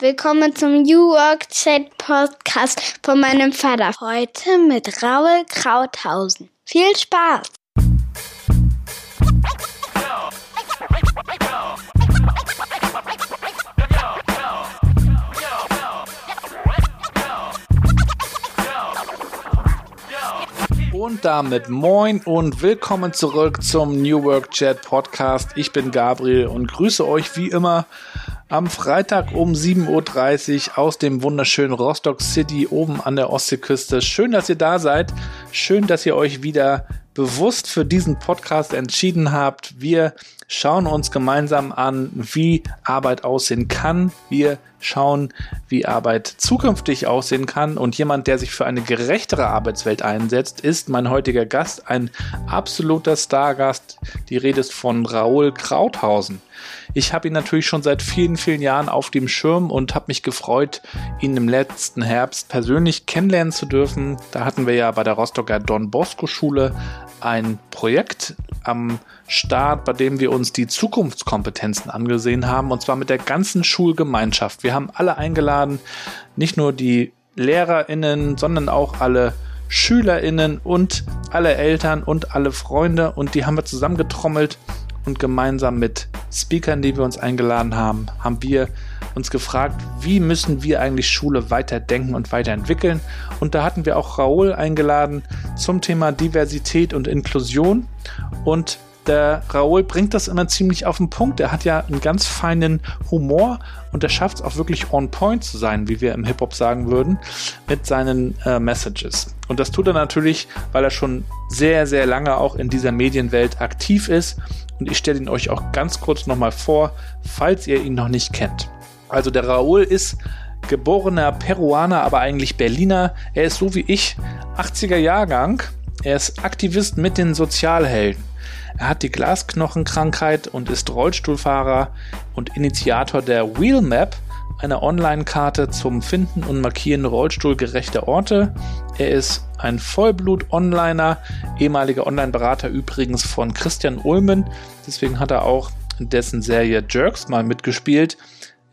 Willkommen zum New Work Chat Podcast von meinem Vater. Heute mit Raul Krauthausen. Viel Spaß! Und damit moin und willkommen zurück zum New Work Chat Podcast. Ich bin Gabriel und grüße euch wie immer am Freitag um 7.30 Uhr aus dem wunderschönen Rostock City oben an der Ostseeküste. Schön, dass ihr da seid. Schön, dass ihr euch wieder bewusst für diesen Podcast entschieden habt. Wir schauen uns gemeinsam an, wie Arbeit aussehen kann. Wir schauen, wie Arbeit zukünftig aussehen kann. Und jemand, der sich für eine gerechtere Arbeitswelt einsetzt, ist mein heutiger Gast, ein absoluter Stargast. Die Rede ist von Raoul Krauthausen. Ich habe ihn natürlich schon seit vielen, vielen Jahren auf dem Schirm und habe mich gefreut, ihn im letzten Herbst persönlich kennenlernen zu dürfen. Da hatten wir ja bei der Rostocker Don Bosco Schule ein Projekt am Start, bei dem wir uns die Zukunftskompetenzen angesehen haben, und zwar mit der ganzen Schulgemeinschaft. Wir haben alle eingeladen, nicht nur die LehrerInnen, sondern auch alle SchülerInnen und alle Eltern und alle Freunde und die haben wir zusammengetrommelt und gemeinsam mit Speakern, die wir uns eingeladen haben, haben wir uns gefragt, wie müssen wir eigentlich Schule weiterdenken und weiterentwickeln. Und da hatten wir auch Raoul eingeladen zum Thema Diversität und Inklusion. Und der Raoul bringt das immer ziemlich auf den Punkt. Er hat ja einen ganz feinen Humor und er schafft es auch wirklich on point zu sein, wie wir im Hip-Hop sagen würden, mit seinen äh, Messages. Und das tut er natürlich, weil er schon sehr, sehr lange auch in dieser Medienwelt aktiv ist. Und ich stelle ihn euch auch ganz kurz nochmal vor, falls ihr ihn noch nicht kennt. Also der Raoul ist geborener Peruaner, aber eigentlich Berliner. Er ist so wie ich, 80er Jahrgang. Er ist Aktivist mit den Sozialhelden. Er hat die Glasknochenkrankheit und ist Rollstuhlfahrer und Initiator der Wheelmap, einer Online-Karte zum Finden und Markieren rollstuhlgerechter Orte. Er ist ein Vollblut-Onliner, ehemaliger Online-Berater übrigens von Christian Ulmen. Deswegen hat er auch in dessen Serie Jerks mal mitgespielt.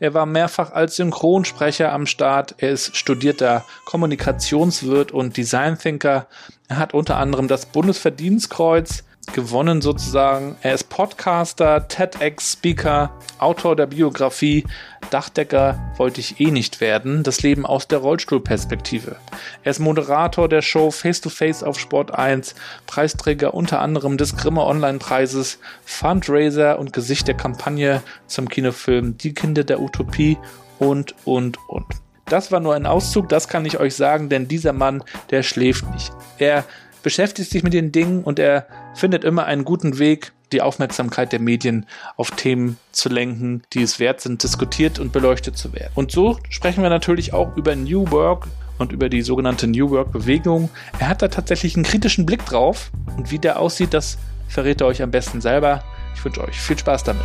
Er war mehrfach als Synchronsprecher am Start. Er ist studierter Kommunikationswirt und Design Thinker. Er hat unter anderem das Bundesverdienstkreuz gewonnen sozusagen. Er ist Podcaster, TEDx-Speaker, Autor der Biografie Dachdecker wollte ich eh nicht werden, das Leben aus der Rollstuhlperspektive. Er ist Moderator der Show Face to Face auf Sport 1, Preisträger unter anderem des Grimme Online-Preises, Fundraiser und Gesicht der Kampagne zum Kinofilm Die Kinder der Utopie und, und, und. Das war nur ein Auszug, das kann ich euch sagen, denn dieser Mann, der schläft nicht. Er beschäftigt sich mit den Dingen und er findet immer einen guten Weg, die Aufmerksamkeit der Medien auf Themen zu lenken, die es wert sind, diskutiert und beleuchtet zu werden. Und so sprechen wir natürlich auch über New Work und über die sogenannte New Work Bewegung. Er hat da tatsächlich einen kritischen Blick drauf und wie der aussieht, das verrät er euch am besten selber. Ich wünsche euch viel Spaß damit.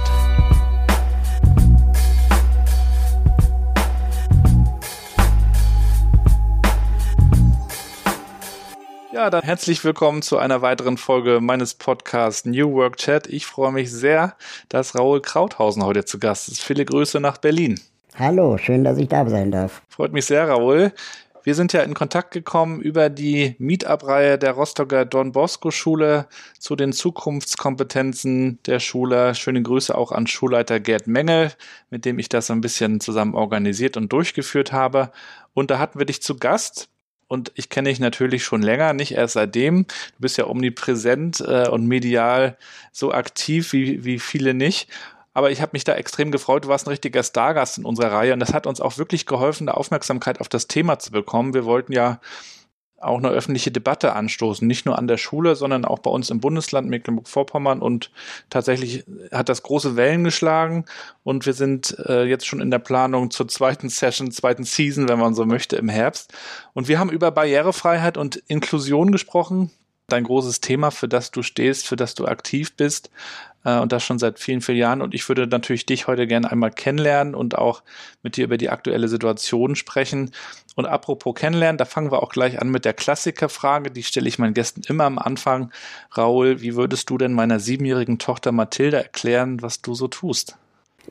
Ja, dann herzlich willkommen zu einer weiteren Folge meines Podcasts New Work Chat. Ich freue mich sehr, dass Raoul Krauthausen heute zu Gast ist. Viele Grüße nach Berlin. Hallo, schön, dass ich da sein darf. Freut mich sehr, Raoul. Wir sind ja in Kontakt gekommen über die Meetup-Reihe der Rostocker Don Bosco Schule zu den Zukunftskompetenzen der Schule. Schöne Grüße auch an Schulleiter Gerd Mengel, mit dem ich das ein bisschen zusammen organisiert und durchgeführt habe. Und da hatten wir dich zu Gast und ich kenne dich natürlich schon länger, nicht erst seitdem. Du bist ja omnipräsent äh, und medial so aktiv wie, wie viele nicht. Aber ich habe mich da extrem gefreut. Du warst ein richtiger Stargast in unserer Reihe und das hat uns auch wirklich geholfen, eine Aufmerksamkeit auf das Thema zu bekommen. Wir wollten ja auch eine öffentliche Debatte anstoßen, nicht nur an der Schule, sondern auch bei uns im Bundesland Mecklenburg-Vorpommern. Und tatsächlich hat das große Wellen geschlagen. Und wir sind äh, jetzt schon in der Planung zur zweiten Session, zweiten Season, wenn man so möchte, im Herbst. Und wir haben über Barrierefreiheit und Inklusion gesprochen, dein großes Thema, für das du stehst, für das du aktiv bist äh, und das schon seit vielen, vielen Jahren. Und ich würde natürlich dich heute gerne einmal kennenlernen und auch mit dir über die aktuelle Situation sprechen. Und apropos kennenlernen, da fangen wir auch gleich an mit der Klassikerfrage, die stelle ich meinen Gästen immer am Anfang. Raul, wie würdest du denn meiner siebenjährigen Tochter Mathilda erklären, was du so tust?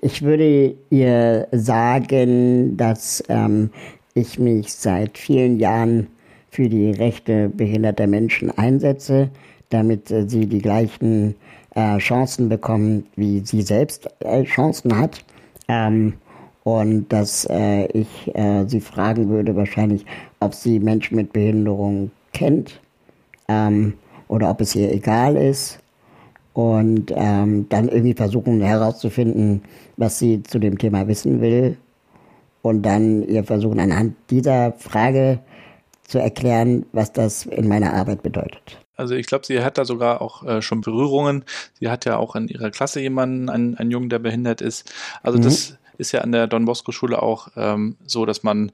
Ich würde ihr sagen, dass ähm, ich mich seit vielen Jahren für die Rechte behinderter Menschen einsetze, damit äh, sie die gleichen äh, Chancen bekommen, wie sie selbst äh, Chancen hat. Ähm, und dass äh, ich äh, sie fragen würde wahrscheinlich, ob sie Menschen mit Behinderung kennt ähm, oder ob es ihr egal ist und ähm, dann irgendwie versuchen herauszufinden, was sie zu dem Thema wissen will und dann ihr versuchen anhand dieser Frage zu erklären, was das in meiner Arbeit bedeutet. Also ich glaube, sie hat da sogar auch äh, schon Berührungen. Sie hat ja auch in ihrer Klasse jemanden, einen, einen Jungen, der behindert ist. Also mhm. das ist ja an der Don Bosco Schule auch ähm, so, dass man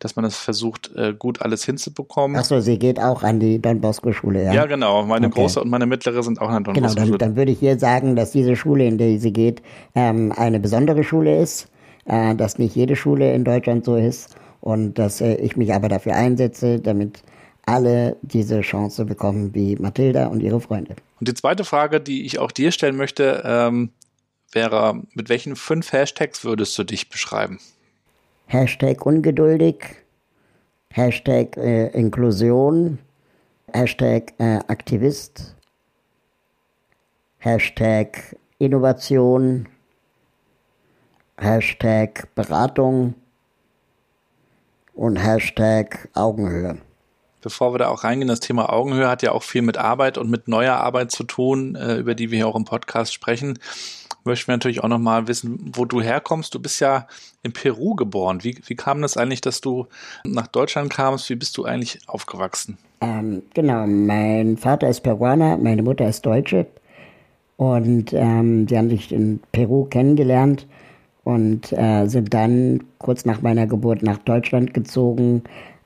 dass man es versucht, äh, gut alles hinzubekommen. Achso, sie geht auch an die Don Bosco Schule, ja? Ja, genau. Meine okay. große und meine mittlere sind auch an der Don genau, Bosco Schule. Genau, dann, dann, würde ich hier sagen, dass diese Schule, in die sie geht, ähm, eine besondere Schule ist, äh, dass nicht jede Schule in Deutschland so ist und dass äh, ich mich aber dafür einsetze, damit alle diese Chance bekommen wie Mathilda und ihre Freunde. Und die zweite Frage, die ich auch dir stellen möchte, ähm, wäre, mit welchen fünf Hashtags würdest du dich beschreiben? Hashtag ungeduldig, Hashtag äh, Inklusion, Hashtag äh, Aktivist, Hashtag Innovation, Hashtag Beratung und Hashtag Augenhöhe bevor wir da auch reingehen, das Thema Augenhöhe hat ja auch viel mit Arbeit und mit neuer Arbeit zu tun, äh, über die wir hier auch im Podcast sprechen. Möchten wir natürlich auch nochmal wissen, wo du herkommst. Du bist ja in Peru geboren. Wie, wie kam das eigentlich, dass du nach Deutschland kamst? Wie bist du eigentlich aufgewachsen? Ähm, genau, mein Vater ist Peruaner, meine Mutter ist Deutsche. Und ähm, sie haben sich in Peru kennengelernt und äh, sind dann kurz nach meiner Geburt nach Deutschland gezogen,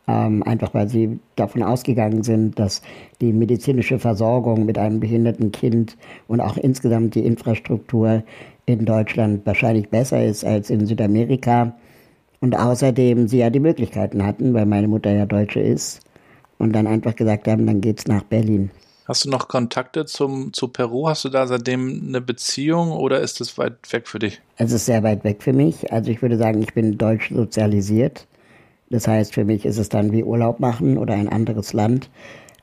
ähm, einfach weil sie davon ausgegangen sind, dass die medizinische Versorgung mit einem behinderten Kind und auch insgesamt die Infrastruktur in Deutschland wahrscheinlich besser ist als in Südamerika. Und außerdem sie ja die Möglichkeiten hatten, weil meine Mutter ja Deutsche ist, und dann einfach gesagt haben, dann geht's nach Berlin. Hast du noch Kontakte zum, zu Peru? Hast du da seitdem eine Beziehung oder ist es weit weg für dich? Es ist sehr weit weg für mich. Also ich würde sagen, ich bin deutsch sozialisiert. Das heißt, für mich ist es dann wie Urlaub machen oder ein anderes Land.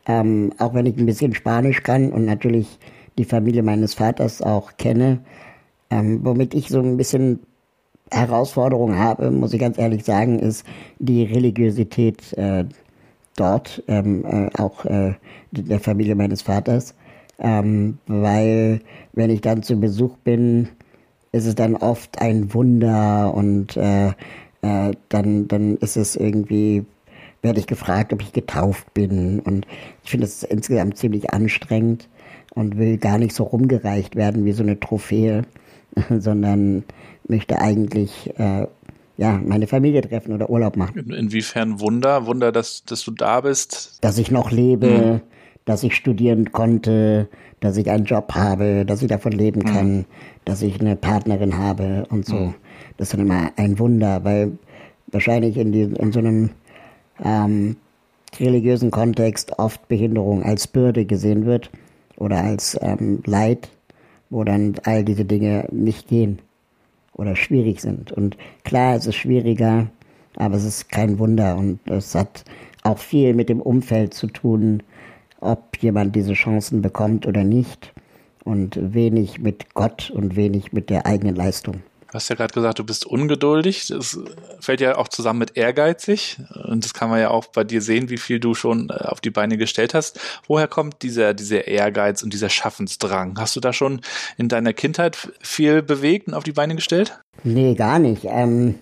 Ähm, auch wenn ich ein bisschen Spanisch kann und natürlich die Familie meines Vaters auch kenne, ähm, womit ich so ein bisschen Herausforderung habe, muss ich ganz ehrlich sagen, ist die Religiosität äh, dort, ähm, äh, auch äh, der Familie meines Vaters. Ähm, weil wenn ich dann zu Besuch bin, ist es dann oft ein Wunder und äh, äh, dann, dann ist es irgendwie, werde ich gefragt, ob ich getauft bin. Und ich finde es insgesamt ziemlich anstrengend und will gar nicht so rumgereicht werden wie so eine Trophäe, sondern möchte eigentlich äh, ja, meine Familie treffen oder Urlaub machen. In, inwiefern Wunder? Wunder, dass, dass du da bist? Dass ich noch lebe, mhm. dass ich studieren konnte, dass ich einen Job habe, dass ich davon leben mhm. kann, dass ich eine Partnerin habe und so. Mhm. Das ist dann immer ein Wunder, weil wahrscheinlich in, die, in so einem ähm, religiösen Kontext oft Behinderung als Bürde gesehen wird oder als ähm, Leid, wo dann all diese Dinge nicht gehen oder schwierig sind. Und klar, es ist schwieriger, aber es ist kein Wunder und es hat auch viel mit dem Umfeld zu tun, ob jemand diese Chancen bekommt oder nicht und wenig mit Gott und wenig mit der eigenen Leistung. Du hast ja gerade gesagt, du bist ungeduldig. Das fällt ja auch zusammen mit ehrgeizig. Und das kann man ja auch bei dir sehen, wie viel du schon äh, auf die Beine gestellt hast. Woher kommt dieser, dieser Ehrgeiz und dieser Schaffensdrang? Hast du da schon in deiner Kindheit viel bewegt und auf die Beine gestellt? Nee, gar nicht. Ähm,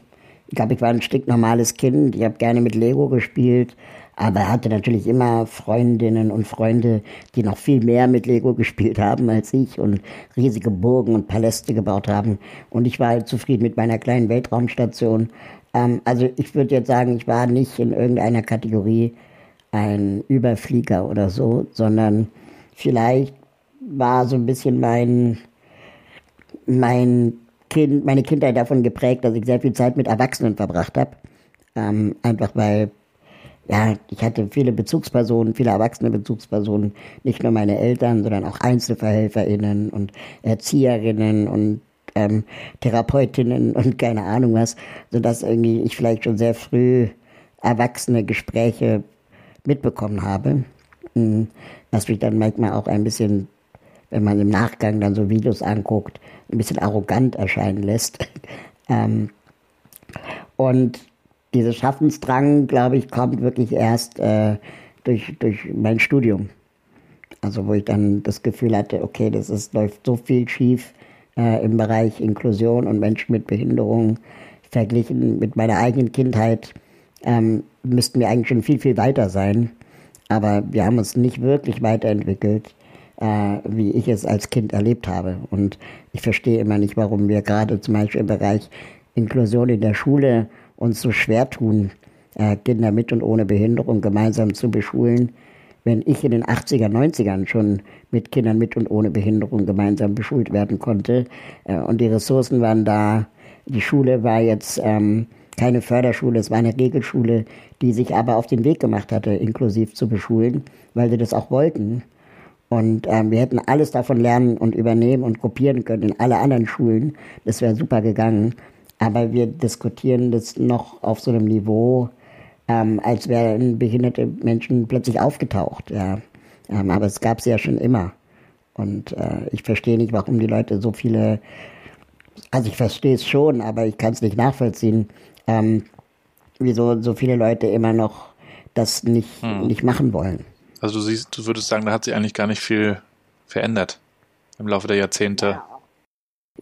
ich glaube, ich war ein stinknormales Kind. Ich habe gerne mit Lego gespielt. Aber er hatte natürlich immer Freundinnen und Freunde, die noch viel mehr mit Lego gespielt haben als ich und riesige Burgen und Paläste gebaut haben. Und ich war halt zufrieden mit meiner kleinen Weltraumstation. Ähm, also ich würde jetzt sagen, ich war nicht in irgendeiner Kategorie ein Überflieger oder so, sondern vielleicht war so ein bisschen mein, mein Kind, meine Kindheit davon geprägt, dass ich sehr viel Zeit mit Erwachsenen verbracht habe. Ähm, einfach weil ja, ich hatte viele Bezugspersonen, viele erwachsene Bezugspersonen, nicht nur meine Eltern, sondern auch EinzelverhelferInnen und Erzieherinnen und ähm, Therapeutinnen und keine Ahnung was, sodass irgendwie ich vielleicht schon sehr früh erwachsene Gespräche mitbekommen habe, hm, was mich dann manchmal auch ein bisschen, wenn man im Nachgang dann so Videos anguckt, ein bisschen arrogant erscheinen lässt. ähm, und dieser Schaffensdrang, glaube ich, kommt wirklich erst äh, durch, durch mein Studium. Also wo ich dann das Gefühl hatte, okay, das ist, läuft so viel schief äh, im Bereich Inklusion und Menschen mit Behinderung verglichen mit meiner eigenen Kindheit ähm, müssten wir eigentlich schon viel, viel weiter sein. Aber wir haben uns nicht wirklich weiterentwickelt, äh, wie ich es als Kind erlebt habe. Und ich verstehe immer nicht, warum wir gerade zum Beispiel im Bereich Inklusion in der Schule uns so schwer tun, äh, Kinder mit und ohne Behinderung gemeinsam zu beschulen, wenn ich in den 80er, 90ern schon mit Kindern mit und ohne Behinderung gemeinsam beschult werden konnte. Äh, und die Ressourcen waren da. Die Schule war jetzt ähm, keine Förderschule, es war eine Regelschule, die sich aber auf den Weg gemacht hatte, inklusiv zu beschulen, weil sie das auch wollten. Und ähm, wir hätten alles davon lernen und übernehmen und kopieren können in alle anderen Schulen. Das wäre super gegangen. Aber wir diskutieren das noch auf so einem Niveau, ähm, als wären behinderte Menschen plötzlich aufgetaucht. Ja. Ähm, aber es gab sie ja schon immer. Und äh, ich verstehe nicht, warum die Leute so viele, also ich verstehe es schon, aber ich kann es nicht nachvollziehen, ähm, wieso so viele Leute immer noch das nicht, hm. nicht machen wollen. Also du siehst, du würdest sagen, da hat sich eigentlich gar nicht viel verändert im Laufe der Jahrzehnte. Ja.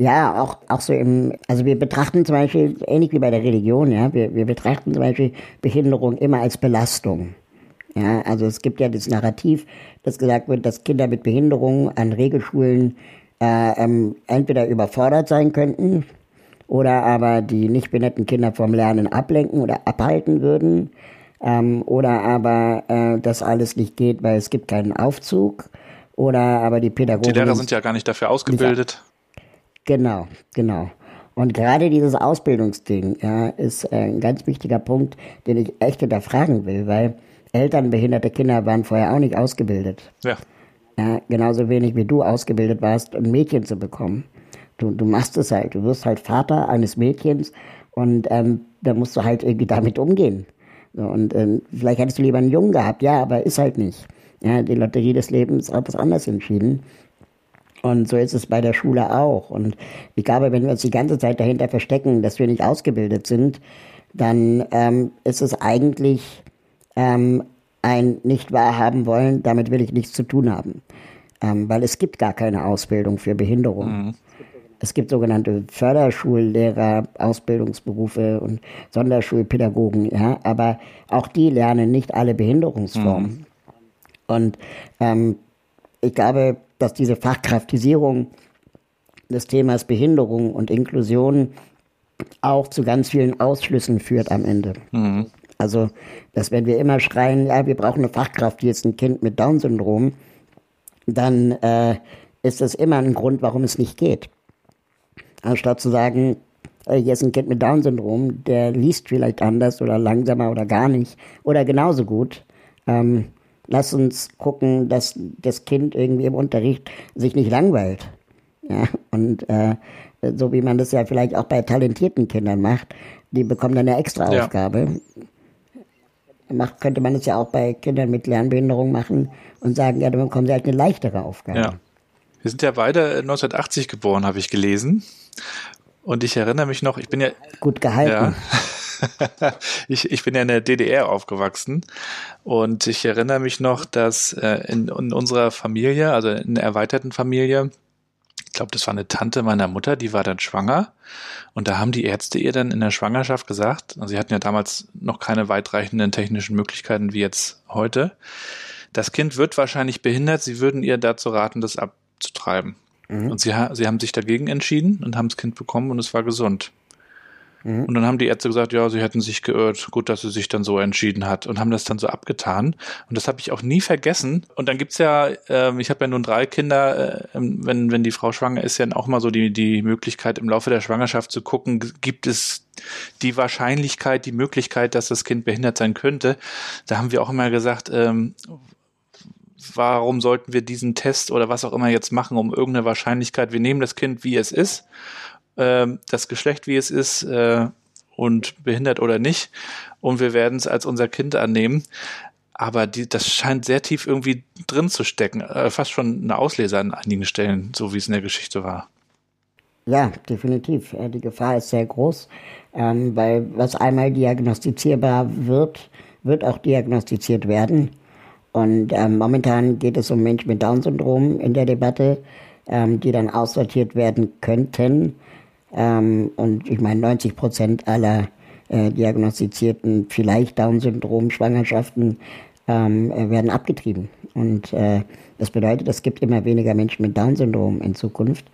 Ja, auch, auch so im, also wir betrachten zum Beispiel, ähnlich wie bei der Religion, ja, wir, wir betrachten zum Beispiel Behinderung immer als Belastung. Ja, also es gibt ja das Narrativ, dass gesagt wird, dass Kinder mit Behinderung an Regelschulen äh, ähm, entweder überfordert sein könnten oder aber die nicht behinderten Kinder vom Lernen ablenken oder abhalten würden ähm, oder aber äh, das alles nicht geht, weil es gibt keinen Aufzug oder aber die Pädagogen... Die Lehrer sind ja gar nicht dafür ausgebildet. Genau, genau. Und gerade dieses Ausbildungsding ja, ist ein ganz wichtiger Punkt, den ich echt hinterfragen will, weil Eltern behinderte Kinder waren vorher auch nicht ausgebildet. Ja. ja. Genauso wenig wie du ausgebildet warst, ein Mädchen zu bekommen. Du, du machst es halt, du wirst halt Vater eines Mädchens und ähm, da musst du halt irgendwie damit umgehen. Und ähm, vielleicht hättest du lieber einen Jungen gehabt, ja, aber ist halt nicht. Ja, die Lotterie des Lebens hat das anders entschieden. Und so ist es bei der Schule auch. Und ich glaube, wenn wir uns die ganze Zeit dahinter verstecken, dass wir nicht ausgebildet sind, dann ähm, ist es eigentlich ähm, ein nicht wahrhaben wollen, damit will ich nichts zu tun haben. Ähm, weil es gibt gar keine Ausbildung für Behinderung. Mhm. Es gibt sogenannte Förderschullehrer, Ausbildungsberufe und Sonderschulpädagogen, ja, aber auch die lernen nicht alle Behinderungsformen. Mhm. Und ähm, ich glaube, dass diese Fachkraftisierung des Themas Behinderung und Inklusion auch zu ganz vielen Ausschlüssen führt am Ende. Mhm. Also, dass wenn wir immer schreien, ja, wir brauchen eine Fachkraft, die ist ein Kind mit Down-Syndrom, dann äh, ist das immer ein Grund, warum es nicht geht. Anstatt zu sagen, äh, hier ist ein Kind mit Down-Syndrom, der liest vielleicht anders oder langsamer oder gar nicht oder genauso gut. Ähm, lass uns gucken, dass das Kind irgendwie im Unterricht sich nicht langweilt. Ja, und äh, so wie man das ja vielleicht auch bei talentierten Kindern macht, die bekommen dann eine extra Aufgabe. Ja. Macht, könnte man das ja auch bei Kindern mit Lernbehinderung machen und sagen, ja, dann bekommen sie halt eine leichtere Aufgabe. Ja. Wir sind ja beide 1980 geboren, habe ich gelesen. Und ich erinnere mich noch, ich bin ja. Gut gehalten. Ja. ich, ich bin ja in der DDR aufgewachsen und ich erinnere mich noch, dass äh, in, in unserer Familie, also in der erweiterten Familie, ich glaube, das war eine Tante meiner Mutter, die war dann schwanger. Und da haben die Ärzte ihr dann in der Schwangerschaft gesagt, also sie hatten ja damals noch keine weitreichenden technischen Möglichkeiten wie jetzt heute. Das Kind wird wahrscheinlich behindert, sie würden ihr dazu raten, das abzutreiben. Mhm. Und sie, sie haben sich dagegen entschieden und haben das Kind bekommen und es war gesund. Mhm. Und dann haben die Ärzte gesagt, ja, sie hätten sich geirrt, gut, dass sie sich dann so entschieden hat und haben das dann so abgetan. Und das habe ich auch nie vergessen. Und dann gibt's ja, äh, ich habe ja nun drei Kinder, äh, wenn, wenn die Frau schwanger ist, ja auch mal so die, die Möglichkeit im Laufe der Schwangerschaft zu gucken, gibt es die Wahrscheinlichkeit, die Möglichkeit, dass das Kind behindert sein könnte. Da haben wir auch immer gesagt, ähm, warum sollten wir diesen Test oder was auch immer jetzt machen, um irgendeine Wahrscheinlichkeit, wir nehmen das Kind, wie es ist das Geschlecht, wie es ist, äh, und behindert oder nicht. Und wir werden es als unser Kind annehmen. Aber die, das scheint sehr tief irgendwie drin zu stecken. Äh, fast schon eine Auslese an einigen Stellen, so wie es in der Geschichte war. Ja, definitiv. Die Gefahr ist sehr groß, ähm, weil was einmal diagnostizierbar wird, wird auch diagnostiziert werden. Und ähm, momentan geht es um Menschen mit Down-Syndrom in der Debatte, ähm, die dann aussortiert werden könnten. Ähm, und ich meine, 90 Prozent aller äh, diagnostizierten vielleicht Down-Syndrom-Schwangerschaften ähm, äh, werden abgetrieben. Und äh, das bedeutet, es gibt immer weniger Menschen mit Down-Syndrom in Zukunft.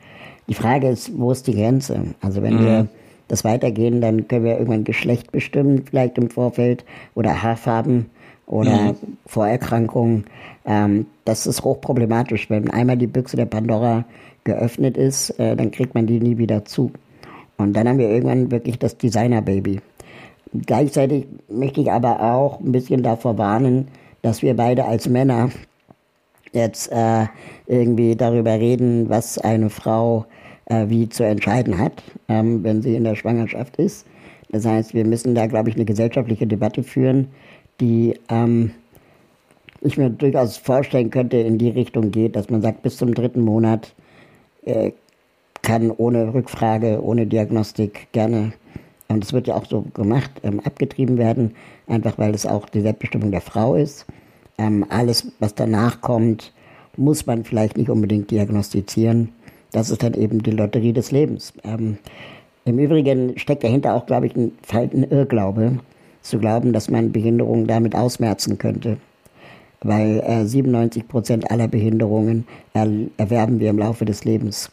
Die Frage ist, wo ist die Grenze? Also wenn mhm. wir das weitergehen, dann können wir irgendwann Geschlecht bestimmen, vielleicht im Vorfeld, oder Haarfarben oder mhm. Vorerkrankungen. Ähm, das ist hochproblematisch. Wenn einmal die Büchse der Pandora geöffnet ist, äh, dann kriegt man die nie wieder zu. Und dann haben wir irgendwann wirklich das Designer-Baby. Gleichzeitig möchte ich aber auch ein bisschen davor warnen, dass wir beide als Männer jetzt äh, irgendwie darüber reden, was eine Frau äh, wie zu entscheiden hat, ähm, wenn sie in der Schwangerschaft ist. Das heißt, wir müssen da, glaube ich, eine gesellschaftliche Debatte führen, die ähm, ich mir durchaus vorstellen könnte, in die Richtung geht, dass man sagt, bis zum dritten Monat äh, kann ohne Rückfrage, ohne Diagnostik gerne, und es wird ja auch so gemacht, ähm, abgetrieben werden, einfach weil es auch die Selbstbestimmung der Frau ist. Ähm, alles, was danach kommt, muss man vielleicht nicht unbedingt diagnostizieren. Das ist dann eben die Lotterie des Lebens. Ähm, Im Übrigen steckt dahinter auch, glaube ich, ein, ein Irrglaube, zu glauben, dass man Behinderungen damit ausmerzen könnte. Weil äh, 97 Prozent aller Behinderungen er, erwerben wir im Laufe des Lebens.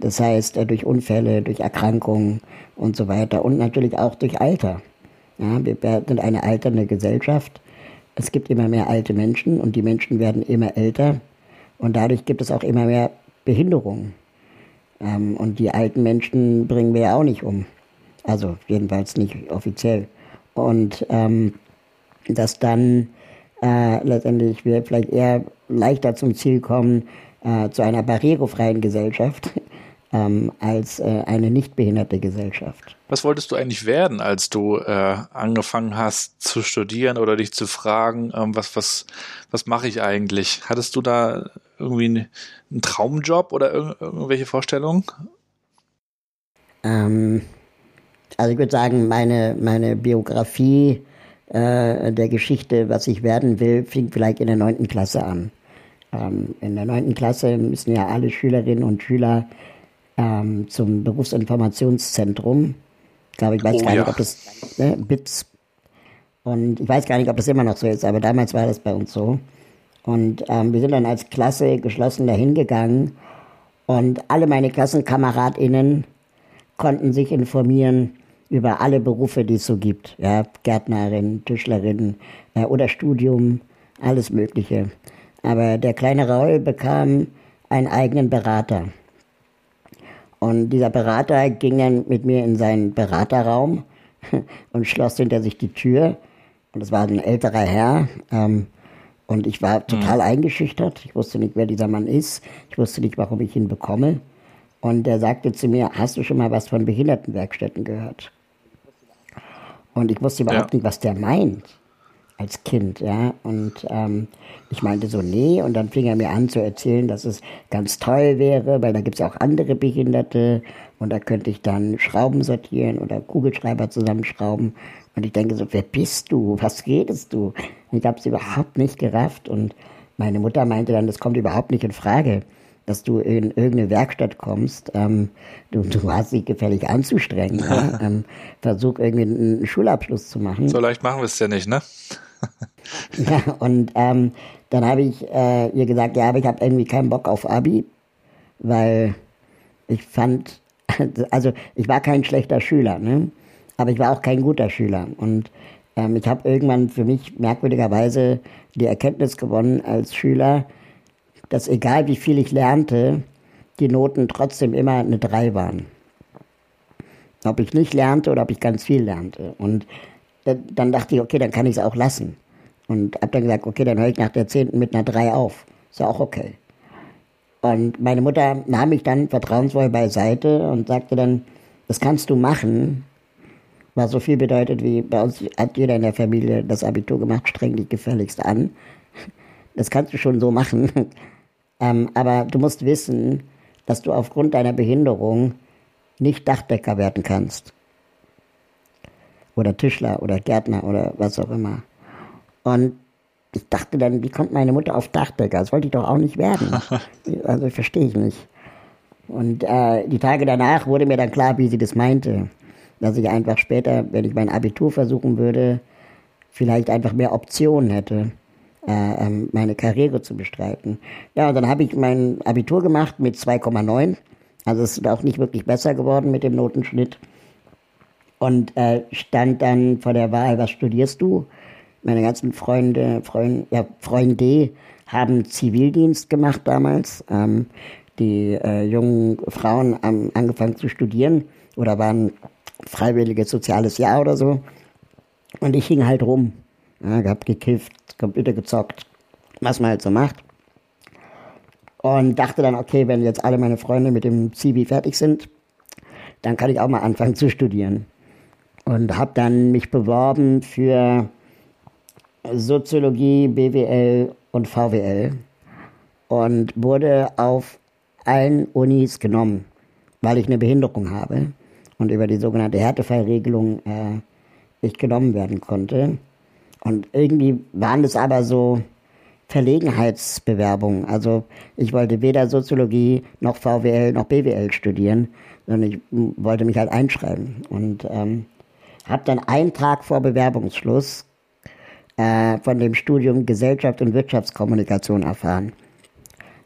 Das heißt, äh, durch Unfälle, durch Erkrankungen und so weiter und natürlich auch durch Alter. Ja, wir sind eine alternde Gesellschaft. Es gibt immer mehr alte Menschen und die Menschen werden immer älter und dadurch gibt es auch immer mehr Behinderungen. Ähm, und die alten Menschen bringen wir ja auch nicht um. Also jedenfalls nicht offiziell. Und ähm, dass dann äh, letztendlich wir vielleicht eher leichter zum Ziel kommen, äh, zu einer barrierefreien Gesellschaft, ähm, als äh, eine nicht behinderte Gesellschaft. Was wolltest du eigentlich werden, als du äh, angefangen hast zu studieren oder dich zu fragen, ähm, was, was, was mache ich eigentlich? Hattest du da irgendwie einen Traumjob oder ir irgendwelche Vorstellungen? Ähm, also ich würde sagen, meine, meine Biografie äh, der Geschichte, was ich werden will, fing vielleicht in der neunten Klasse an. Ähm, in der neunten Klasse müssen ja alle Schülerinnen und Schüler ähm, zum Berufsinformationszentrum. Ich glaube, ich weiß oh, gar ja. nicht, ob das ne, BITS und ich weiß gar nicht, ob das immer noch so ist, aber damals war das bei uns so. Und ähm, wir sind dann als Klasse geschlossen dahin gegangen und alle meine KlassenkameradInnen konnten sich informieren über alle Berufe, die es so gibt. Ja, Gärtnerin, Tischlerin äh, oder Studium, alles Mögliche. Aber der kleine Raul bekam einen eigenen Berater. Und dieser Berater ging dann mit mir in seinen Beraterraum und schloss hinter sich die Tür. Und es war ein älterer Herr. Ähm, und ich war total mhm. eingeschüchtert. Ich wusste nicht, wer dieser Mann ist. Ich wusste nicht, warum ich ihn bekomme. Und er sagte zu mir, hast du schon mal was von Behindertenwerkstätten gehört? Und ich wusste überhaupt ja. nicht, was der meint als Kind, ja. Und ähm, ich meinte so, nee. Und dann fing er mir an zu erzählen, dass es ganz toll wäre, weil da gibt es ja auch andere Behinderte und da könnte ich dann Schrauben sortieren oder Kugelschreiber zusammenschrauben. Und ich denke so, wer bist du? Was redest du? Und ich habe es überhaupt nicht gerafft. Und meine Mutter meinte dann, das kommt überhaupt nicht in Frage, dass du in irgendeine Werkstatt kommst. Ähm, du, du hast dich gefällig anzustrengen. Ja? Ähm, versuch irgendwie einen Schulabschluss zu machen. So leicht machen wir es ja nicht, ne? Ja, und ähm, dann habe ich äh, ihr gesagt, ja, aber ich habe irgendwie keinen Bock auf Abi, weil ich fand, also ich war kein schlechter Schüler, ne? aber ich war auch kein guter Schüler. Und ähm, ich habe irgendwann für mich merkwürdigerweise die Erkenntnis gewonnen als Schüler, dass egal wie viel ich lernte, die Noten trotzdem immer eine 3 waren. Ob ich nicht lernte oder ob ich ganz viel lernte. Und dann dachte ich, okay, dann kann ich es auch lassen. Und habe dann gesagt, okay, dann höre ich nach der 10. mit einer 3 auf. Ist ja auch okay. Und meine Mutter nahm mich dann vertrauensvoll beiseite und sagte dann, das kannst du machen, was so viel bedeutet wie bei uns hat jeder in der Familie das Abitur gemacht, streng dich gefälligst an. Das kannst du schon so machen. Ähm, aber du musst wissen, dass du aufgrund deiner Behinderung nicht Dachdecker werden kannst. Oder Tischler oder Gärtner oder was auch immer. Und ich dachte dann, wie kommt meine Mutter auf Dachdecker? Das wollte ich doch auch nicht werden. Also verstehe ich nicht. Und äh, die Tage danach wurde mir dann klar, wie sie das meinte dass ich einfach später, wenn ich mein Abitur versuchen würde, vielleicht einfach mehr Optionen hätte, äh, ähm, meine Karriere zu bestreiten. Ja, und dann habe ich mein Abitur gemacht mit 2,9. Also es ist auch nicht wirklich besser geworden mit dem Notenschnitt. Und äh, stand dann vor der Wahl, was studierst du? Meine ganzen Freunde, Freund, ja, Freunde haben Zivildienst gemacht damals. Ähm, die äh, jungen Frauen haben angefangen zu studieren oder waren freiwilliges soziales Jahr oder so. Und ich hing halt rum. Ja, hab gekifft, Computer gezockt, was man halt so macht. Und dachte dann, okay, wenn jetzt alle meine Freunde mit dem Zivi fertig sind, dann kann ich auch mal anfangen zu studieren. Und habe dann mich beworben für Soziologie, BWL und VWL und wurde auf allen Unis genommen, weil ich eine Behinderung habe und über die sogenannte Härtefallregelung äh, ich genommen werden konnte. Und irgendwie waren das aber so Verlegenheitsbewerbungen. Also ich wollte weder Soziologie noch VWL noch BWL studieren, sondern ich wollte mich halt einschreiben. Und ähm, habe dann einen Tag vor Bewerbungsschluss äh, von dem Studium Gesellschaft und Wirtschaftskommunikation erfahren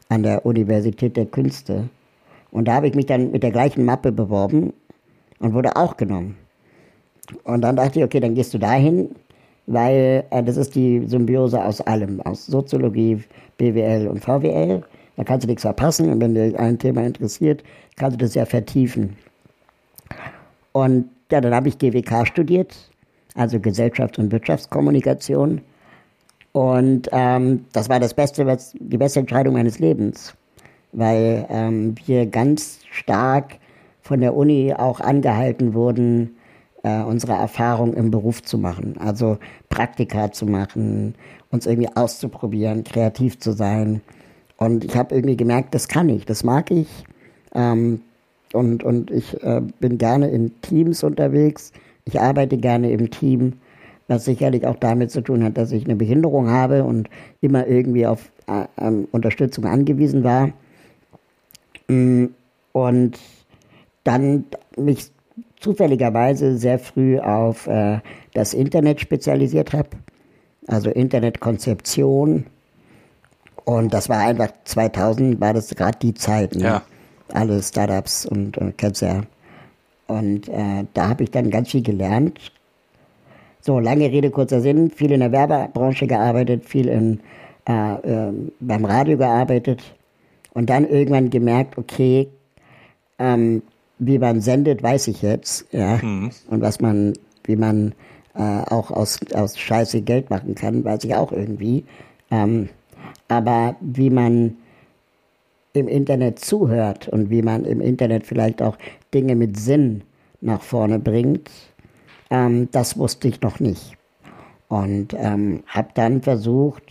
an der Universität der Künste. Und da habe ich mich dann mit der gleichen Mappe beworben und wurde auch genommen. Und dann dachte ich, okay, dann gehst du dahin, weil äh, das ist die Symbiose aus allem, aus Soziologie, BWL und VWL. Da kannst du nichts verpassen und wenn dir ein Thema interessiert, kannst du das ja vertiefen. Und ja, dann habe ich GWK studiert, also Gesellschafts- und Wirtschaftskommunikation. Und ähm, das war das Beste, was, die beste Entscheidung meines Lebens, weil ähm, wir ganz stark von der Uni auch angehalten wurden, äh, unsere Erfahrung im Beruf zu machen. Also Praktika zu machen, uns irgendwie auszuprobieren, kreativ zu sein. Und ich habe irgendwie gemerkt, das kann ich, das mag ich. Ähm, und, und ich äh, bin gerne in Teams unterwegs. Ich arbeite gerne im Team, was sicherlich auch damit zu tun hat, dass ich eine Behinderung habe und immer irgendwie auf äh, ähm, Unterstützung angewiesen war. Mm, und dann mich zufälligerweise sehr früh auf äh, das Internet spezialisiert habe, also Internetkonzeption. Und das war einfach 2000, war das gerade die Zeit. Ne? Ja. Alle Startups und, und ja. Und äh, da habe ich dann ganz viel gelernt. So, lange Rede, kurzer Sinn. Viel in der Werbebranche gearbeitet, viel in, äh, äh, beim Radio gearbeitet. Und dann irgendwann gemerkt, okay, ähm, wie man sendet, weiß ich jetzt, ja. Mhm. Und was man, wie man äh, auch aus, aus Scheiße Geld machen kann, weiß ich auch irgendwie. Ähm, aber wie man im Internet zuhört und wie man im Internet vielleicht auch Dinge mit Sinn nach vorne bringt, ähm, das wusste ich noch nicht. Und ähm, habe dann versucht,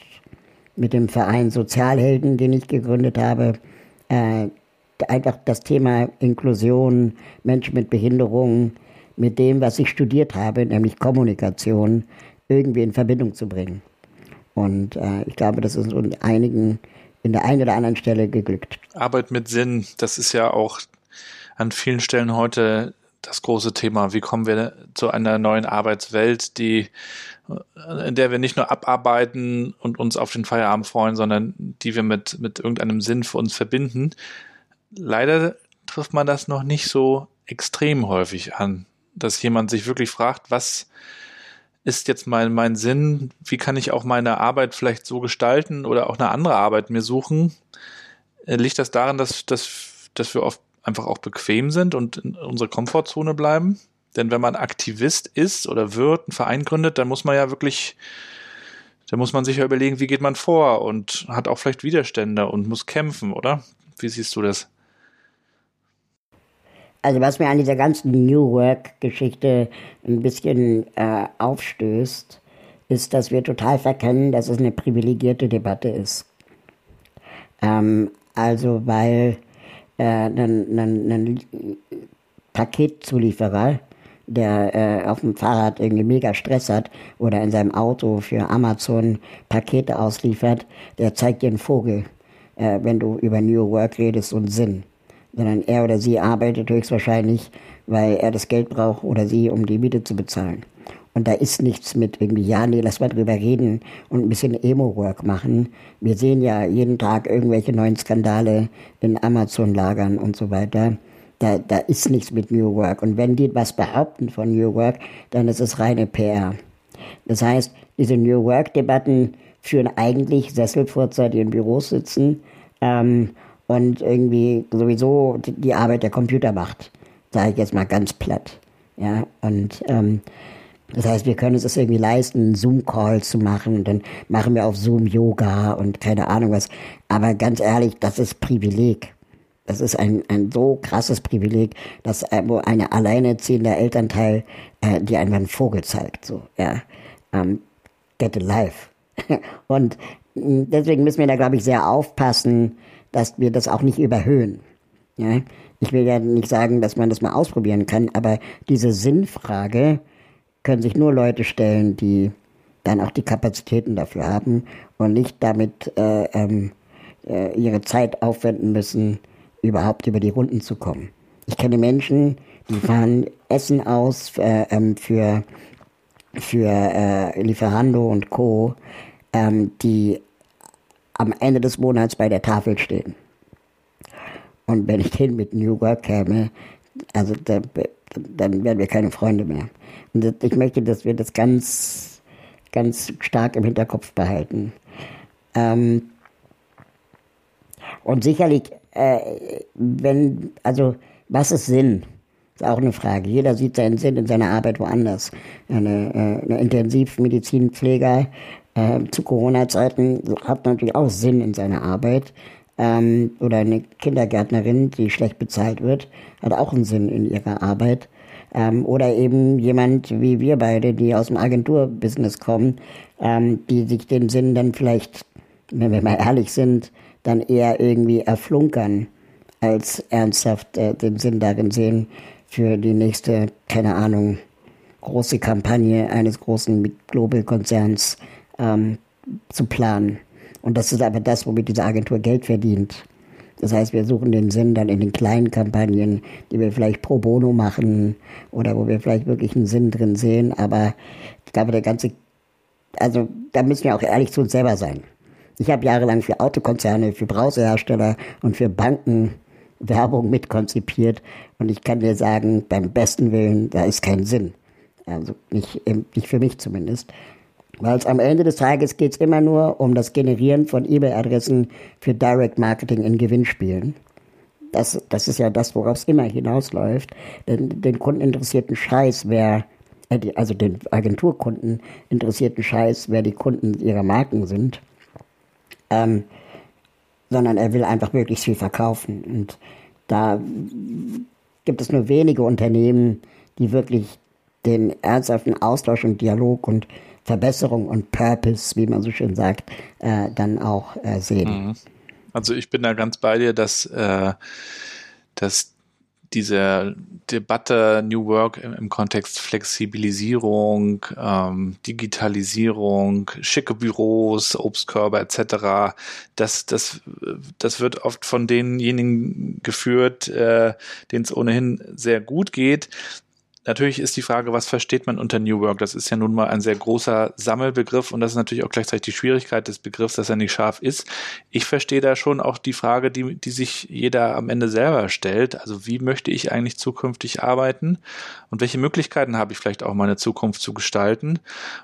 mit dem Verein Sozialhelden, den ich gegründet habe, äh, einfach das Thema Inklusion, Menschen mit Behinderungen, mit dem, was ich studiert habe, nämlich Kommunikation, irgendwie in Verbindung zu bringen. Und äh, ich glaube, das ist uns einigen in der einen oder anderen Stelle geglückt. Arbeit mit Sinn, das ist ja auch an vielen Stellen heute das große Thema. Wie kommen wir zu einer neuen Arbeitswelt, die, in der wir nicht nur abarbeiten und uns auf den Feierabend freuen, sondern die wir mit, mit irgendeinem Sinn für uns verbinden leider trifft man das noch nicht so extrem häufig an, dass jemand sich wirklich fragt, was ist jetzt mein, mein Sinn, wie kann ich auch meine Arbeit vielleicht so gestalten oder auch eine andere Arbeit mir suchen? Äh, liegt das daran, dass, dass, dass wir oft einfach auch bequem sind und in unserer Komfortzone bleiben? Denn wenn man Aktivist ist oder wird, einen Verein gründet, dann muss man ja wirklich, dann muss man sich ja überlegen, wie geht man vor und hat auch vielleicht Widerstände und muss kämpfen, oder? Wie siehst du das? Also was mir an dieser ganzen New Work-Geschichte ein bisschen äh, aufstößt, ist, dass wir total verkennen, dass es eine privilegierte Debatte ist. Ähm, also weil äh, ein, ein, Paketzulieferer, der äh, auf dem Fahrrad irgendwie mega Stress hat oder in seinem Auto für Amazon Pakete ausliefert, der zeigt dir einen Vogel, äh, wenn du über New Work redest und Sinn. Sondern er oder sie arbeitet höchstwahrscheinlich, weil er das Geld braucht oder sie, um die Miete zu bezahlen. Und da ist nichts mit irgendwie, ja, nee, lass mal drüber reden und ein bisschen Emo-Work machen. Wir sehen ja jeden Tag irgendwelche neuen Skandale in Amazon-Lagern und so weiter. Da, da ist nichts mit New Work. Und wenn die was behaupten von New Work, dann ist es reine PR. Das heißt, diese New Work-Debatten führen eigentlich Sesselfurzer, die in Büros sitzen ähm, und irgendwie sowieso die Arbeit der Computer macht. Sage ich jetzt mal ganz platt. Ja, und ähm, das heißt, wir können uns das irgendwie leisten, Zoom-Call zu machen und dann machen wir auf Zoom Yoga und keine Ahnung was. Aber ganz ehrlich, das ist Privileg. Das ist ein, ein so krasses Privileg, dass äh, wo eine alleinerziehende Elternteil äh, dir einfach einen Vogel zeigt. So, ja. Ähm, get a life. und mm, deswegen müssen wir da, glaube ich, sehr aufpassen, dass wir das auch nicht überhöhen. Ja? Ich will ja nicht sagen, dass man das mal ausprobieren kann, aber diese Sinnfrage, können sich nur Leute stellen, die dann auch die Kapazitäten dafür haben und nicht damit äh, ähm, äh, ihre Zeit aufwenden müssen, überhaupt über die Runden zu kommen. Ich kenne Menschen, die fahren Essen aus äh, ähm, für, für äh, Lieferando und Co., ähm, die am Ende des Monats bei der Tafel stehen. Und wenn ich den mit New Work käme, also da, dann werden wir keine Freunde mehr. Und ich möchte, dass wir das ganz, ganz stark im Hinterkopf behalten. Ähm, und sicherlich, äh, wenn, also, was ist Sinn? Ist auch eine Frage. Jeder sieht seinen Sinn in seiner Arbeit woanders. Eine, äh, eine Intensivmedizinpfleger äh, zu Corona-Zeiten hat natürlich auch Sinn in seiner Arbeit. Ähm, oder eine Kindergärtnerin, die schlecht bezahlt wird, hat auch einen Sinn in ihrer Arbeit. Ähm, oder eben jemand wie wir beide, die aus dem Agenturbusiness kommen, ähm, die sich den Sinn dann vielleicht, wenn wir mal ehrlich sind, dann eher irgendwie erflunkern, als ernsthaft äh, den Sinn darin sehen, für die nächste, keine Ahnung, große Kampagne eines großen Global-Konzerns ähm, zu planen. Und das ist aber das, womit diese Agentur Geld verdient. Das heißt, wir suchen den Sinn dann in den kleinen Kampagnen, die wir vielleicht pro bono machen oder wo wir vielleicht wirklich einen Sinn drin sehen. Aber ich glaube, der ganze, also da müssen wir auch ehrlich zu uns selber sein. Ich habe jahrelang für Autokonzerne, für Browserhersteller und für Banken Werbung mitkonzipiert und ich kann dir sagen, beim besten Willen, da ist kein Sinn. Also nicht, nicht für mich zumindest. Weil es am Ende des Tages geht es immer nur um das Generieren von E-Mail-Adressen für Direct Marketing in Gewinnspielen. Das, das ist ja das, worauf es immer hinausläuft. Den, den Kunden interessierten Scheiß, wer, äh, also den Agenturkunden interessierten Scheiß, wer die Kunden ihrer Marken sind. Ähm, sondern er will einfach möglichst viel verkaufen. Und da gibt es nur wenige Unternehmen, die wirklich den ernsthaften Austausch und Dialog und Verbesserung und Purpose, wie man so schön sagt, äh, dann auch äh, sehen. Mhm. Also ich bin da ganz bei dir, dass, äh, dass diese Debatte New Work im, im Kontext Flexibilisierung, ähm, Digitalisierung, schicke Büros, Obstkörper etc., das, das, das wird oft von denjenigen geführt, äh, denen es ohnehin sehr gut geht. Natürlich ist die Frage, was versteht man unter New Work? Das ist ja nun mal ein sehr großer Sammelbegriff und das ist natürlich auch gleichzeitig die Schwierigkeit des Begriffs, dass er nicht scharf ist. Ich verstehe da schon auch die Frage, die, die sich jeder am Ende selber stellt. Also wie möchte ich eigentlich zukünftig arbeiten und welche Möglichkeiten habe ich vielleicht auch meine Zukunft zu gestalten?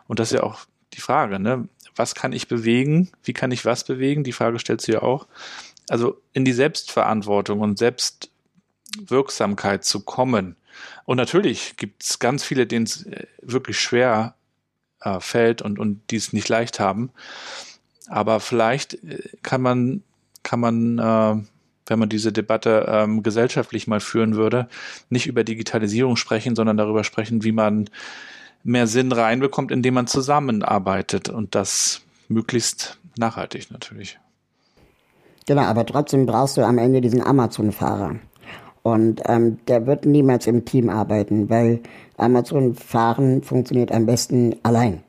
Und das ist ja auch die Frage, ne? Was kann ich bewegen? Wie kann ich was bewegen? Die Frage stellt sie ja auch. Also in die Selbstverantwortung und Selbstwirksamkeit zu kommen und natürlich gibt es ganz viele, denen es äh, wirklich schwer äh, fällt und, und die es nicht leicht haben. Aber vielleicht äh, kann man, kann man äh, wenn man diese Debatte ähm, gesellschaftlich mal führen würde, nicht über Digitalisierung sprechen, sondern darüber sprechen, wie man mehr Sinn reinbekommt, indem man zusammenarbeitet und das möglichst nachhaltig natürlich. Genau, aber trotzdem brauchst du am Ende diesen Amazon-Fahrer. Und ähm, der wird niemals im Team arbeiten, weil Amazon-Fahren funktioniert am besten allein.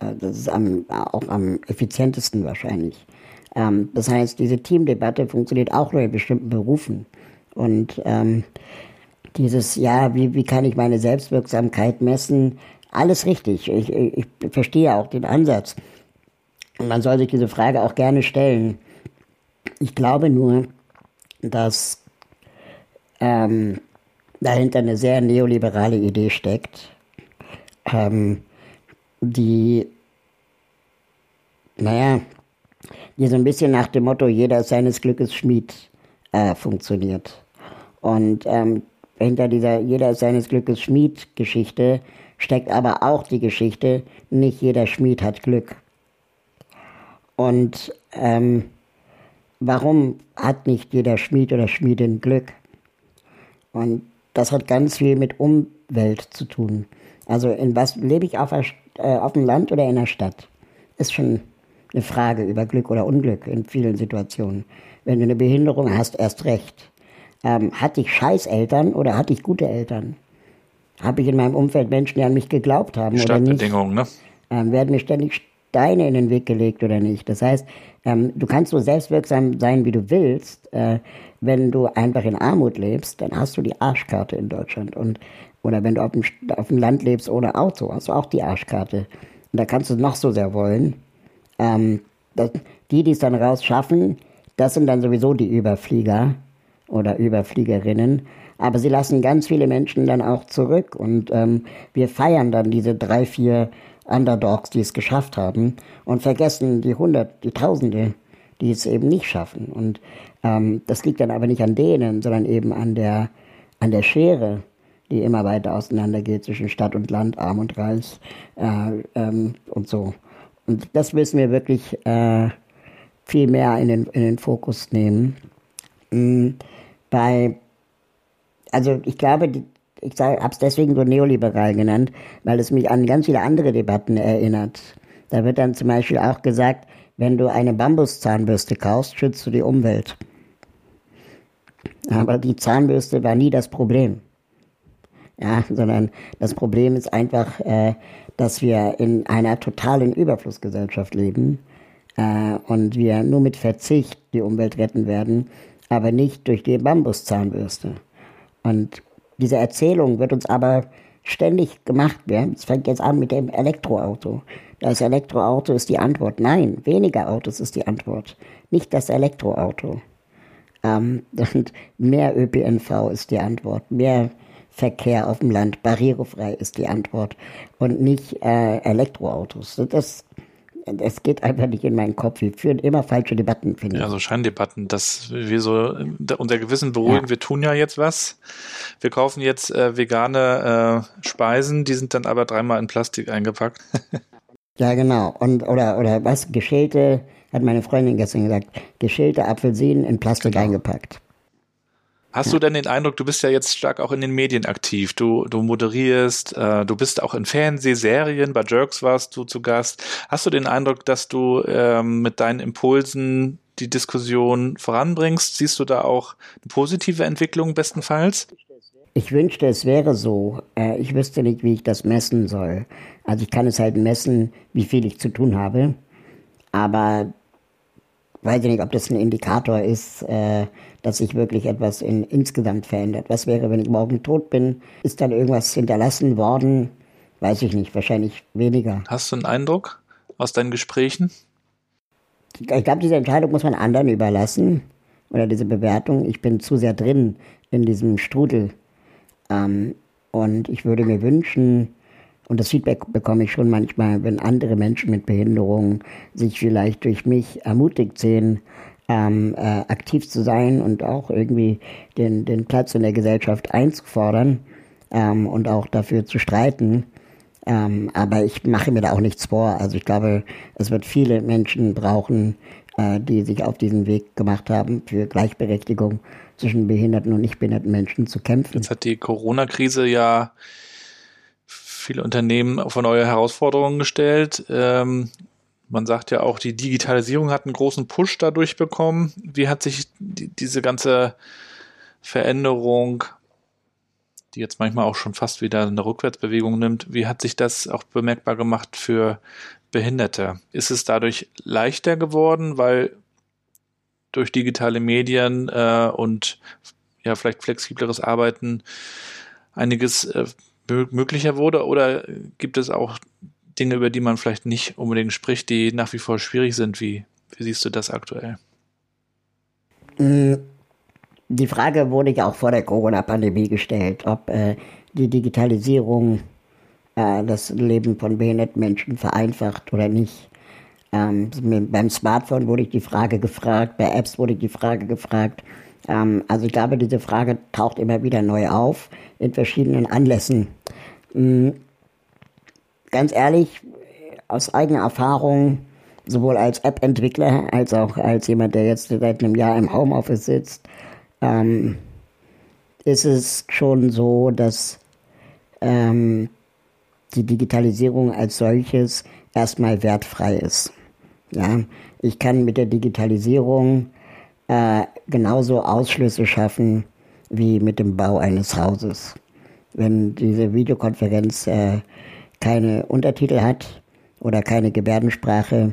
Äh, das ist am, auch am effizientesten wahrscheinlich. Ähm, das heißt, diese Teamdebatte funktioniert auch nur in bestimmten Berufen. Und ähm, dieses, ja, wie, wie kann ich meine Selbstwirksamkeit messen? Alles richtig. Ich, ich, ich verstehe auch den Ansatz. Und man soll sich diese Frage auch gerne stellen. Ich glaube nur, dass ähm, dahinter eine sehr neoliberale Idee steckt, ähm, die, naja, die so ein bisschen nach dem Motto, jeder ist seines Glückes Schmied äh, funktioniert. Und ähm, hinter dieser Jeder ist seines Glückes Schmied Geschichte steckt aber auch die Geschichte, nicht jeder Schmied hat Glück. Und ähm, warum hat nicht jeder Schmied oder Schmiedin Glück? Und das hat ganz viel mit Umwelt zu tun. Also in was lebe ich auf, äh, auf dem Land oder in der Stadt? Ist schon eine Frage über Glück oder Unglück in vielen Situationen. Wenn du eine Behinderung hast, erst recht. Ähm, hatte ich Scheißeltern oder hatte ich gute Eltern? Habe ich in meinem Umfeld Menschen, die an mich geglaubt haben oder nicht? ne? Ähm, werden mir ständig Steine in den Weg gelegt oder nicht? Das heißt, ähm, du kannst so selbstwirksam sein, wie du willst. Äh, wenn du einfach in Armut lebst, dann hast du die Arschkarte in Deutschland. Und, oder wenn du auf dem, auf dem Land lebst ohne Auto, hast du auch die Arschkarte. Und da kannst du noch so sehr wollen. Ähm, das, die, die es dann raus schaffen, das sind dann sowieso die Überflieger oder Überfliegerinnen. Aber sie lassen ganz viele Menschen dann auch zurück und ähm, wir feiern dann diese drei, vier Underdogs, die es geschafft haben und vergessen die hundert, die Tausende, die es eben nicht schaffen. Und ähm, das liegt dann aber nicht an denen, sondern eben an der, an der Schere, die immer weiter auseinandergeht zwischen Stadt und Land, Arm und Reich äh, ähm, und so. Und das müssen wir wirklich äh, viel mehr in den, in den Fokus nehmen. Mhm. Bei, also ich glaube, die, ich habe es deswegen so neoliberal genannt, weil es mich an ganz viele andere Debatten erinnert. Da wird dann zum Beispiel auch gesagt, wenn du eine Bambuszahnbürste kaufst, schützt du die Umwelt. Aber die Zahnbürste war nie das Problem. Ja, sondern das Problem ist einfach, äh, dass wir in einer totalen Überflussgesellschaft leben äh, und wir nur mit Verzicht die Umwelt retten werden, aber nicht durch die Bambuszahnbürste. Und diese Erzählung wird uns aber ständig gemacht werden. Es fängt jetzt an mit dem Elektroauto. Das Elektroauto ist die Antwort. Nein, weniger Autos ist die Antwort. Nicht das Elektroauto. Ähm, und mehr ÖPNV ist die Antwort. Mehr Verkehr auf dem Land, barrierefrei ist die Antwort und nicht äh, Elektroautos. Das, das geht einfach nicht in meinen Kopf. Wir führen immer falsche Debatten, finde ich. Ja, so Scheindebatten, dass wir so unser Gewissen beruhigen, ja. wir tun ja jetzt was. Wir kaufen jetzt äh, vegane äh, Speisen, die sind dann aber dreimal in Plastik eingepackt. ja, genau. Und oder oder was? Geschälte, hat meine Freundin gestern gesagt, geschälte Apfelsinen in Plastik genau. eingepackt. Hast du denn den Eindruck, du bist ja jetzt stark auch in den Medien aktiv, du, du moderierst, äh, du bist auch in Fernsehserien, bei Jerks warst du zu Gast. Hast du den Eindruck, dass du ähm, mit deinen Impulsen die Diskussion voranbringst? Siehst du da auch eine positive Entwicklung bestenfalls? Ich wünschte, es wäre so. Äh, ich wüsste nicht, wie ich das messen soll. Also ich kann es halt messen, wie viel ich zu tun habe. Aber weiß ich nicht, ob das ein Indikator ist, äh, dass sich wirklich etwas in, insgesamt verändert. Was wäre, wenn ich morgen tot bin? Ist dann irgendwas hinterlassen worden? Weiß ich nicht, wahrscheinlich weniger. Hast du einen Eindruck aus deinen Gesprächen? Ich glaube, diese Entscheidung muss man anderen überlassen oder diese Bewertung. Ich bin zu sehr drin in diesem Strudel. Ähm, und ich würde mir wünschen, und das Feedback bekomme ich schon manchmal, wenn andere Menschen mit Behinderungen sich vielleicht durch mich ermutigt sehen, ähm, äh, aktiv zu sein und auch irgendwie den, den Platz in der Gesellschaft einzufordern ähm, und auch dafür zu streiten. Ähm, aber ich mache mir da auch nichts vor. Also ich glaube, es wird viele Menschen brauchen, äh, die sich auf diesen Weg gemacht haben, für Gleichberechtigung zwischen behinderten und nicht behinderten Menschen zu kämpfen. Jetzt hat die Corona-Krise ja viele Unternehmen vor neue Herausforderungen gestellt. Ähm, man sagt ja auch, die Digitalisierung hat einen großen Push dadurch bekommen. Wie hat sich die, diese ganze Veränderung, die jetzt manchmal auch schon fast wieder eine Rückwärtsbewegung nimmt, wie hat sich das auch bemerkbar gemacht für Behinderte? Ist es dadurch leichter geworden, weil durch digitale Medien äh, und ja vielleicht flexibleres Arbeiten einiges äh, möglicher wurde oder gibt es auch Dinge, über die man vielleicht nicht unbedingt spricht, die nach wie vor schwierig sind? Wie, wie siehst du das aktuell? Mm, die Frage wurde ja auch vor der Corona-Pandemie gestellt, ob äh, die Digitalisierung äh, das Leben von behinderten Menschen vereinfacht oder nicht. Ähm, beim Smartphone wurde ich die Frage gefragt, bei Apps wurde ich die Frage gefragt. Ähm, also ich glaube, diese Frage taucht immer wieder neu auf in verschiedenen Anlässen. Ähm, ganz ehrlich, aus eigener Erfahrung, sowohl als App-Entwickler als auch als jemand, der jetzt seit einem Jahr im Homeoffice sitzt, ähm, ist es schon so, dass ähm, die Digitalisierung als solches erstmal wertfrei ist. Ja, ich kann mit der Digitalisierung äh, genauso Ausschlüsse schaffen wie mit dem Bau eines Hauses. Wenn diese Videokonferenz äh, keine Untertitel hat oder keine Gebärdensprache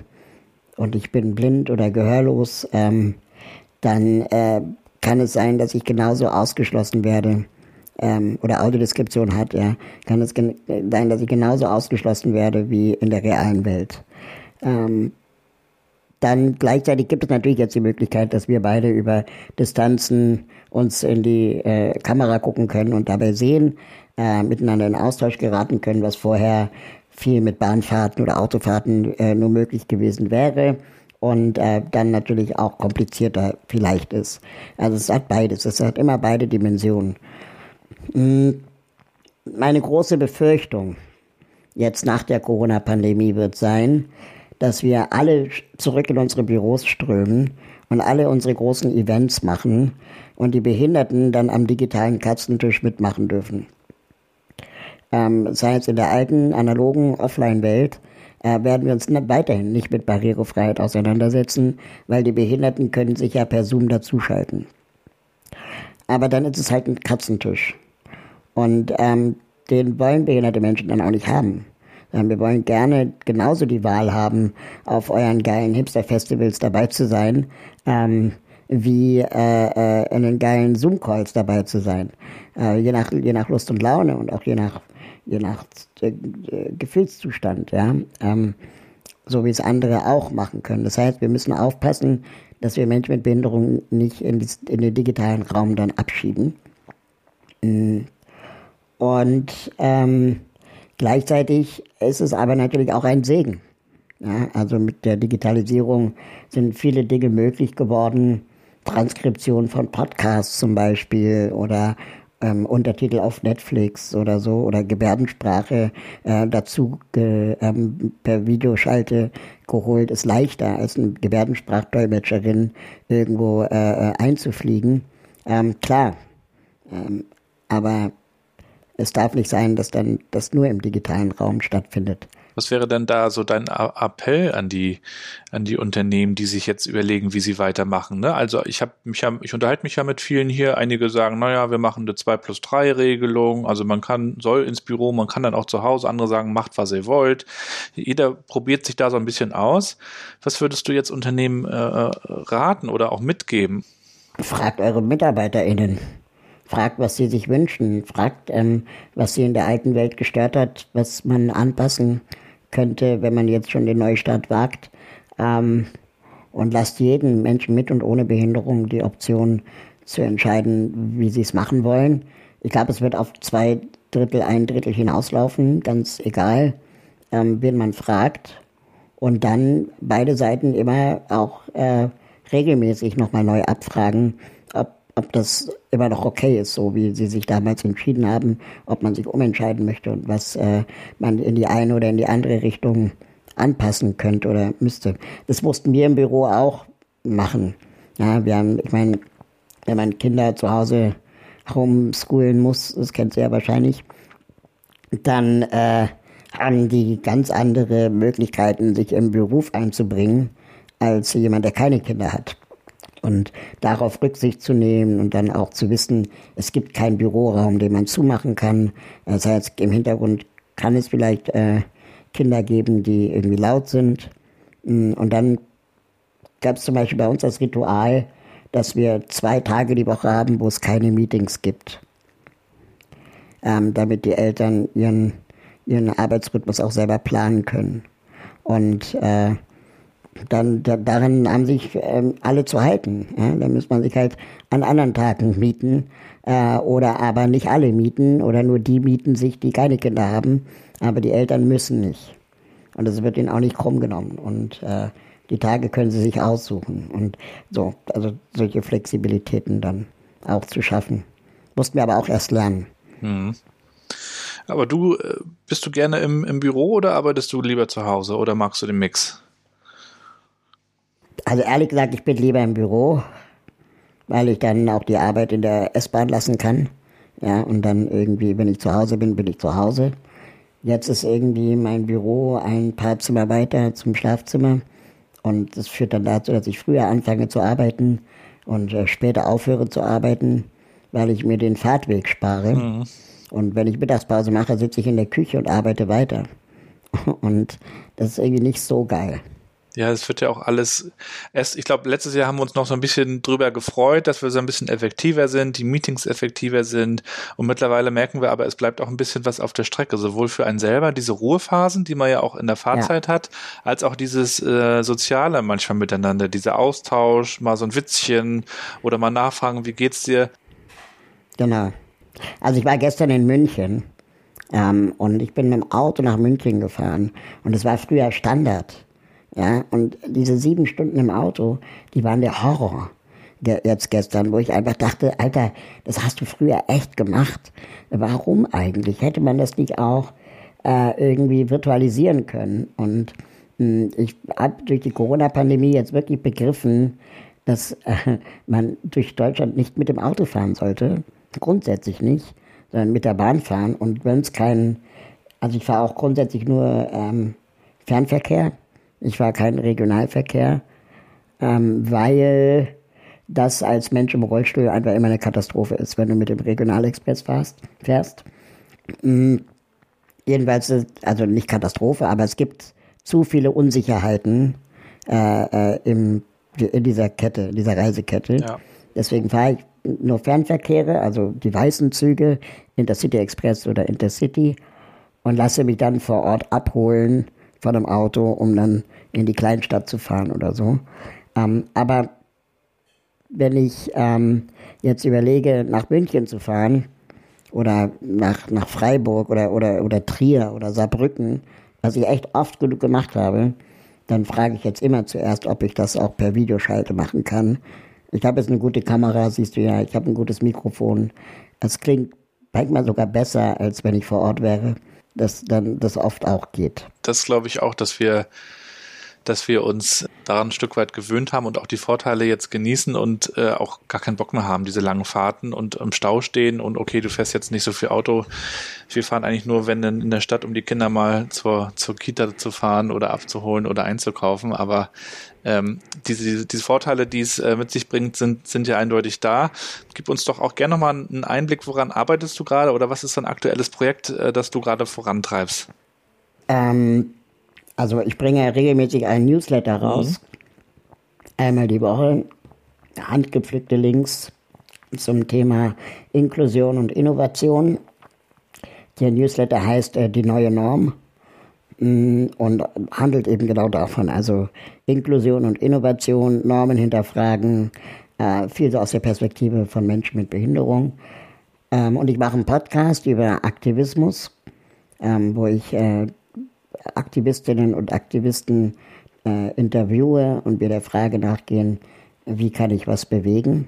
und ich bin blind oder gehörlos, ähm, dann äh, kann es sein, dass ich genauso ausgeschlossen werde ähm, oder Audiodeskription hat, ja, kann es sein, dass ich genauso ausgeschlossen werde wie in der realen Welt. Ähm, dann gleichzeitig gibt es natürlich jetzt die Möglichkeit, dass wir beide über Distanzen uns in die äh, Kamera gucken können und dabei sehen, äh, miteinander in Austausch geraten können, was vorher viel mit Bahnfahrten oder Autofahrten äh, nur möglich gewesen wäre und äh, dann natürlich auch komplizierter vielleicht ist. Also es hat beides, es hat immer beide Dimensionen. Hm, meine große Befürchtung jetzt nach der Corona-Pandemie wird sein, dass wir alle zurück in unsere Büros strömen und alle unsere großen Events machen und die Behinderten dann am digitalen Katzentisch mitmachen dürfen ähm, sei es in der alten, analogen Offline-Welt, äh, werden wir uns weiterhin nicht mit Barrierefreiheit auseinandersetzen, weil die Behinderten können sich ja per Zoom dazuschalten. Aber dann ist es halt ein Katzentisch. Und ähm, den wollen behinderte Menschen dann auch nicht haben. Wir wollen gerne genauso die Wahl haben, auf euren geilen Hipster-Festivals dabei zu sein, ähm, wie äh, äh, in den geilen Zoom-Calls dabei zu sein. Äh, je, nach, je nach Lust und Laune und auch je nach je nach äh, Gefühlszustand, ja, ähm, so wie es andere auch machen können. Das heißt, wir müssen aufpassen, dass wir Menschen mit Behinderung nicht in, die, in den digitalen Raum dann abschieben. Mm. Und ähm, gleichzeitig ist es aber natürlich auch ein Segen. Ja, also mit der Digitalisierung sind viele Dinge möglich geworden. Transkription von Podcasts zum Beispiel oder ähm, Untertitel auf Netflix oder so oder Gebärdensprache äh, dazu ge, ähm, per Videoschalte geholt ist leichter als eine Gebärdensprachdolmetscherin irgendwo äh, äh, einzufliegen. Ähm, klar, ähm, aber es darf nicht sein, dass dann das nur im digitalen Raum stattfindet. Was wäre denn da so dein Appell an die, an die Unternehmen, die sich jetzt überlegen, wie sie weitermachen? Ne? Also ich habe mich ja, ich unterhalte mich ja mit vielen hier. Einige sagen, naja, wir machen eine 2 plus 3 Regelung. Also man kann, soll ins Büro, man kann dann auch zu Hause. Andere sagen, macht, was ihr wollt. Jeder probiert sich da so ein bisschen aus. Was würdest du jetzt Unternehmen äh, äh raten oder auch mitgeben? Fragt eure MitarbeiterInnen fragt, was sie sich wünschen, fragt, ähm, was sie in der alten Welt gestört hat, was man anpassen könnte, wenn man jetzt schon den Neustart wagt. Ähm, und lasst jeden Menschen mit und ohne Behinderung die Option zu entscheiden, wie sie es machen wollen. Ich glaube, es wird auf zwei Drittel, ein Drittel hinauslaufen, ganz egal, ähm, wen man fragt. Und dann beide Seiten immer auch äh, regelmäßig nochmal neu abfragen, ob, ob das immer noch okay ist, so wie sie sich damals entschieden haben, ob man sich umentscheiden möchte und was äh, man in die eine oder in die andere Richtung anpassen könnte oder müsste. Das wussten wir im Büro auch machen. Ja, wir haben, ich meine, wenn man Kinder zu Hause homeschoolen muss, das kennt sie ja wahrscheinlich, dann äh, haben die ganz andere Möglichkeiten, sich im Beruf einzubringen, als jemand, der keine Kinder hat. Und darauf Rücksicht zu nehmen und dann auch zu wissen, es gibt keinen Büroraum, den man zumachen kann. Das heißt, im Hintergrund kann es vielleicht äh, Kinder geben, die irgendwie laut sind. Mm, und dann gab es zum Beispiel bei uns das Ritual, dass wir zwei Tage die Woche haben, wo es keine Meetings gibt. Ähm, damit die Eltern ihren, ihren Arbeitsrhythmus auch selber planen können. Und äh, dann da, daran haben sich ähm, alle zu halten. Ja? Dann muss man sich halt an anderen Tagen mieten äh, oder aber nicht alle mieten oder nur die mieten sich, die keine Kinder haben, aber die Eltern müssen nicht. Und das wird ihnen auch nicht krumm genommen. Und äh, die Tage können sie sich aussuchen. Und so, also solche Flexibilitäten dann auch zu schaffen. Mussten wir aber auch erst lernen. Mhm. Aber du, äh, bist du gerne im, im Büro oder arbeitest du lieber zu Hause oder magst du den Mix? Also ehrlich gesagt, ich bin lieber im Büro, weil ich dann auch die Arbeit in der S-Bahn lassen kann. Ja, und dann irgendwie, wenn ich zu Hause bin, bin ich zu Hause. Jetzt ist irgendwie mein Büro ein paar Zimmer weiter zum Schlafzimmer. Und das führt dann dazu, dass ich früher anfange zu arbeiten und äh, später aufhöre zu arbeiten, weil ich mir den Fahrtweg spare. Mhm. Und wenn ich Mittagspause mache, sitze ich in der Küche und arbeite weiter. Und das ist irgendwie nicht so geil. Ja, es wird ja auch alles erst, ich glaube, letztes Jahr haben wir uns noch so ein bisschen drüber gefreut, dass wir so ein bisschen effektiver sind, die Meetings effektiver sind und mittlerweile merken wir aber, es bleibt auch ein bisschen was auf der Strecke, sowohl für einen selber, diese Ruhephasen, die man ja auch in der Fahrzeit ja. hat, als auch dieses äh, Soziale manchmal miteinander, dieser Austausch, mal so ein Witzchen oder mal nachfragen, wie geht's dir? Genau. Also ich war gestern in München ähm, und ich bin mit dem Auto nach München gefahren und es war früher Standard ja, und diese sieben Stunden im Auto, die waren der Horror jetzt gestern, wo ich einfach dachte, Alter, das hast du früher echt gemacht. Warum eigentlich? Hätte man das nicht auch äh, irgendwie virtualisieren können? Und mh, hm, ich habe durch die Corona-Pandemie jetzt wirklich begriffen, dass äh, man durch Deutschland nicht mit dem Auto fahren sollte. Grundsätzlich nicht, sondern mit der Bahn fahren. Und wenn es kein, also ich fahre auch grundsätzlich nur ähm, Fernverkehr ich war kein Regionalverkehr, ähm, weil das als Mensch im Rollstuhl einfach immer eine Katastrophe ist, wenn du mit dem Regionalexpress fährst. fährst. Mhm. Jedenfalls, also nicht Katastrophe, aber es gibt zu viele Unsicherheiten äh, äh, im, in dieser Kette, in dieser Reisekette. Ja. Deswegen fahre ich nur Fernverkehre, also die weißen Züge, Intercity Express oder Intercity und lasse mich dann vor Ort abholen von einem Auto, um dann in die Kleinstadt zu fahren oder so. Ähm, aber wenn ich ähm, jetzt überlege, nach München zu fahren oder nach, nach Freiburg oder, oder, oder Trier oder Saarbrücken, was ich echt oft genug gemacht habe, dann frage ich jetzt immer zuerst, ob ich das auch per Videoschalte machen kann. Ich habe jetzt eine gute Kamera, siehst du ja, ich habe ein gutes Mikrofon. Es klingt manchmal sogar besser, als wenn ich vor Ort wäre dass dann das oft auch geht. Das glaube ich auch, dass wir dass wir uns daran ein Stück weit gewöhnt haben und auch die Vorteile jetzt genießen und äh, auch gar keinen Bock mehr haben, diese langen Fahrten und im Stau stehen und okay, du fährst jetzt nicht so viel Auto. Wir fahren eigentlich nur, wenn in der Stadt, um die Kinder mal zur, zur Kita zu fahren oder abzuholen oder einzukaufen. Aber ähm, diese, diese Vorteile, die es äh, mit sich bringt, sind, sind ja eindeutig da. Gib uns doch auch gerne nochmal einen Einblick, woran arbeitest du gerade oder was ist so ein aktuelles Projekt, äh, das du gerade vorantreibst? Ähm, also ich bringe regelmäßig einen Newsletter raus. Mhm. Einmal die Woche. Handgepflückte Links zum Thema Inklusion und Innovation. Der Newsletter heißt äh, Die neue Norm. Mm, und handelt eben genau davon. Also Inklusion und Innovation, Normen hinterfragen, äh, viel so aus der Perspektive von Menschen mit Behinderung. Ähm, und ich mache einen Podcast über Aktivismus, ähm, wo ich äh, Aktivistinnen und Aktivisten äh, interviewe und wir der Frage nachgehen, wie kann ich was bewegen?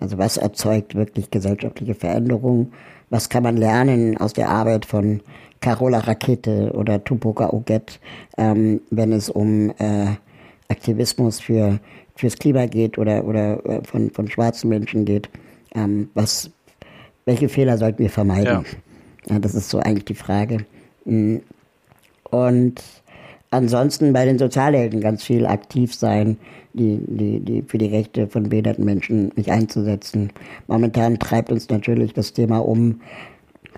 Also was erzeugt wirklich gesellschaftliche Veränderung? Was kann man lernen aus der Arbeit von Carola Rakete oder Tupoka Oget, ähm, wenn es um äh, Aktivismus für fürs Klima geht oder, oder äh, von, von schwarzen Menschen geht. Ähm, was, welche Fehler sollten wir vermeiden? Ja. ja. das ist so eigentlich die Frage. Und ansonsten bei den Sozialhelden ganz viel aktiv sein, die, die, die für die Rechte von behinderten Menschen mich einzusetzen. Momentan treibt uns natürlich das Thema um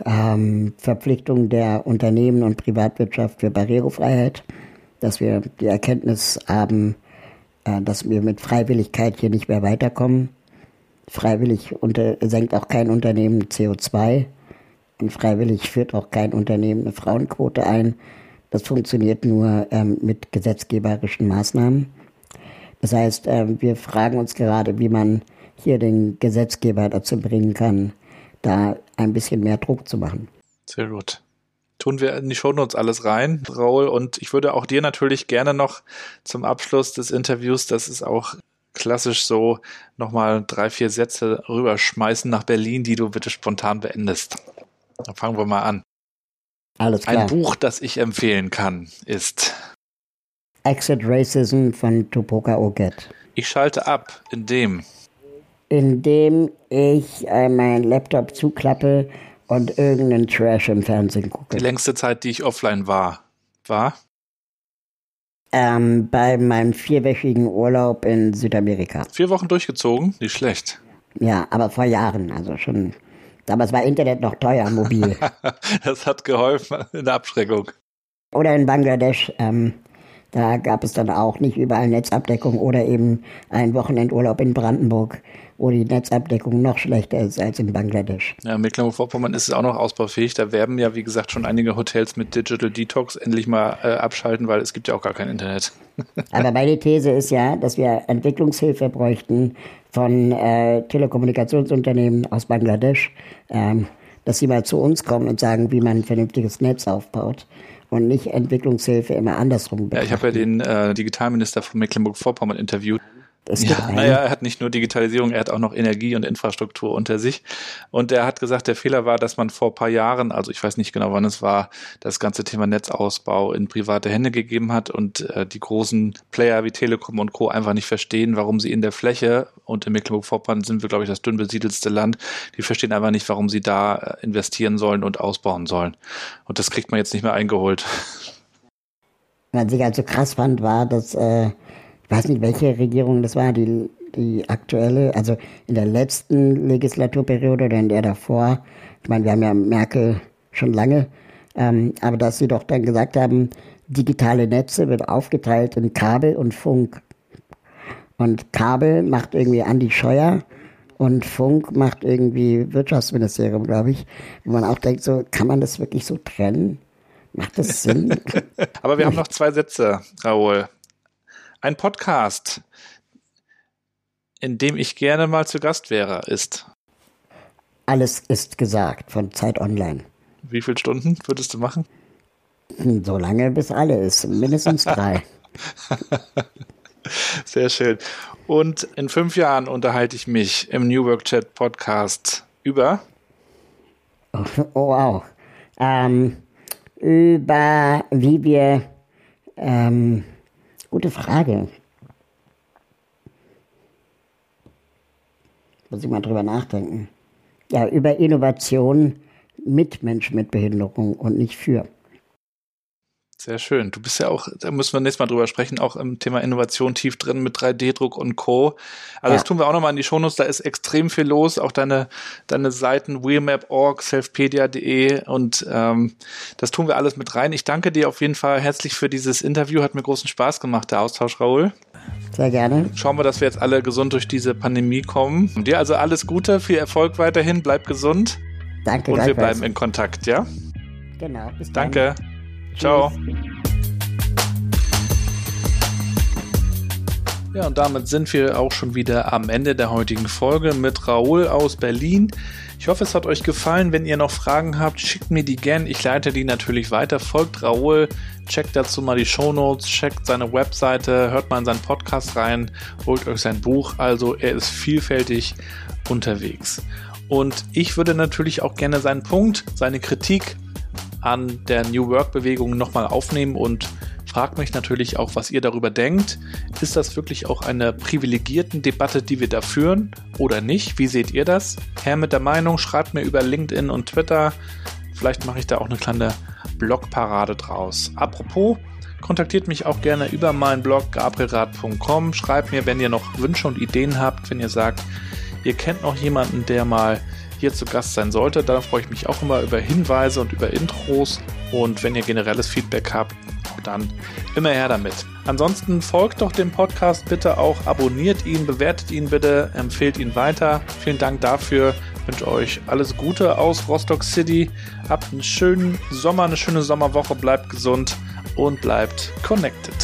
ähm, Verpflichtung der Unternehmen und Privatwirtschaft für Barrierefreiheit, dass wir die Erkenntnis haben, äh, dass wir mit Freiwilligkeit hier nicht mehr weiterkommen. Freiwillig unter, senkt auch kein Unternehmen CO2 und freiwillig führt auch kein Unternehmen eine Frauenquote ein. Das funktioniert nur ähm, mit gesetzgeberischen Maßnahmen. Das heißt, äh, wir fragen uns gerade, wie man hier den Gesetzgeber dazu bringen kann, da ein bisschen mehr Druck zu machen. Sehr gut. Tun wir in die Shownotes alles rein, Raul. Und ich würde auch dir natürlich gerne noch zum Abschluss des Interviews, das ist auch klassisch so, nochmal drei, vier Sätze rüberschmeißen nach Berlin, die du bitte spontan beendest. Dann fangen wir mal an. Alles klar. Ein Buch, das ich empfehlen kann, ist Exit Racism von Tupoka Oget. Ich schalte ab, indem indem ich äh, meinen Laptop zuklappe und irgendeinen Trash im Fernsehen gucke. Die längste Zeit, die ich offline war, war? Ähm, bei meinem vierwöchigen Urlaub in Südamerika. Vier Wochen durchgezogen? Nicht schlecht. Ja, aber vor Jahren, also schon. Damals war Internet noch teuer, mobil. das hat geholfen in der Abschreckung. Oder in Bangladesch. Ähm, da gab es dann auch nicht überall Netzabdeckung oder eben ein Wochenendurlaub in Brandenburg wo die Netzabdeckung noch schlechter ist als in Bangladesch. Ja, Mecklenburg-Vorpommern ist es auch noch ausbaufähig. Da werben ja, wie gesagt, schon einige Hotels mit Digital Detox endlich mal äh, abschalten, weil es gibt ja auch gar kein Internet. Aber meine These ist ja, dass wir Entwicklungshilfe bräuchten von äh, Telekommunikationsunternehmen aus Bangladesch, ähm, dass sie mal zu uns kommen und sagen, wie man ein vernünftiges Netz aufbaut und nicht Entwicklungshilfe immer andersrum. Betrachtet. Ja, ich habe ja den äh, Digitalminister von Mecklenburg-Vorpommern interviewt es ja, naja, er hat nicht nur Digitalisierung, er hat auch noch Energie und Infrastruktur unter sich. Und er hat gesagt, der Fehler war, dass man vor ein paar Jahren, also ich weiß nicht genau, wann es war, das ganze Thema Netzausbau in private Hände gegeben hat und äh, die großen Player wie Telekom und Co. einfach nicht verstehen, warum sie in der Fläche und in Mecklenburg-Vorpommern sind wir, glaube ich, das dünn besiedelste Land, die verstehen einfach nicht, warum sie da äh, investieren sollen und ausbauen sollen. Und das kriegt man jetzt nicht mehr eingeholt. Was ich also krass fand, war, dass äh weiß nicht, welche Regierung das war, die, die aktuelle, also in der letzten Legislaturperiode oder in der davor. Ich meine, wir haben ja Merkel schon lange, ähm, aber dass sie doch dann gesagt haben, digitale Netze wird aufgeteilt in Kabel und Funk. Und Kabel macht irgendwie Andi Scheuer und Funk macht irgendwie Wirtschaftsministerium, glaube ich. Wo man auch denkt, so, kann man das wirklich so trennen? Macht das Sinn? Aber wir haben noch zwei Sätze, Raoul. Ein Podcast, in dem ich gerne mal zu Gast wäre, ist. Alles ist gesagt von Zeit Online. Wie viele Stunden würdest du machen? Hm, so lange bis alle ist, mindestens drei. Sehr schön. Und in fünf Jahren unterhalte ich mich im New Work Chat Podcast über. Oh, oh wow. Ähm, über wie wir ähm, Gute Frage. Muss ich mal drüber nachdenken. Ja, über Innovation mit Menschen mit Behinderung und nicht für. Sehr schön. Du bist ja auch, da müssen wir nächstes Mal drüber sprechen, auch im Thema Innovation tief drin mit 3D-Druck und Co. Also ja. das tun wir auch nochmal in die Shownotes, da ist extrem viel los. Auch deine, deine Seiten wheelmap.org, selfpedia.de und ähm, das tun wir alles mit rein. Ich danke dir auf jeden Fall herzlich für dieses Interview. Hat mir großen Spaß gemacht, der Austausch, Raoul. Sehr gerne. Schauen wir, dass wir jetzt alle gesund durch diese Pandemie kommen. Und dir also alles Gute, viel Erfolg weiterhin, bleib gesund. Danke. Und wir bleiben in Kontakt, ja? Genau. Bis dann. Ciao. Ja, und damit sind wir auch schon wieder am Ende der heutigen Folge mit Raoul aus Berlin. Ich hoffe, es hat euch gefallen. Wenn ihr noch Fragen habt, schickt mir die gern. Ich leite die natürlich weiter. Folgt Raoul, checkt dazu mal die Show Notes, checkt seine Webseite, hört mal in seinen Podcast rein, holt euch sein Buch. Also er ist vielfältig unterwegs. Und ich würde natürlich auch gerne seinen Punkt, seine Kritik an der New Work Bewegung nochmal aufnehmen und fragt mich natürlich auch, was ihr darüber denkt. Ist das wirklich auch eine privilegierten Debatte, die wir da führen oder nicht? Wie seht ihr das? Herr mit der Meinung, schreibt mir über LinkedIn und Twitter. Vielleicht mache ich da auch eine kleine Blogparade draus. Apropos, kontaktiert mich auch gerne über meinen Blog gabrielrad.com. Schreibt mir, wenn ihr noch Wünsche und Ideen habt, wenn ihr sagt, ihr kennt noch jemanden, der mal hier zu Gast sein sollte. Da freue ich mich auch immer über Hinweise und über Intros. Und wenn ihr generelles Feedback habt, auch dann immer her damit. Ansonsten folgt doch dem Podcast bitte auch, abonniert ihn, bewertet ihn bitte, empfehlt ihn weiter. Vielen Dank dafür. Wünsche euch alles Gute aus Rostock City. Habt einen schönen Sommer, eine schöne Sommerwoche, bleibt gesund und bleibt connected.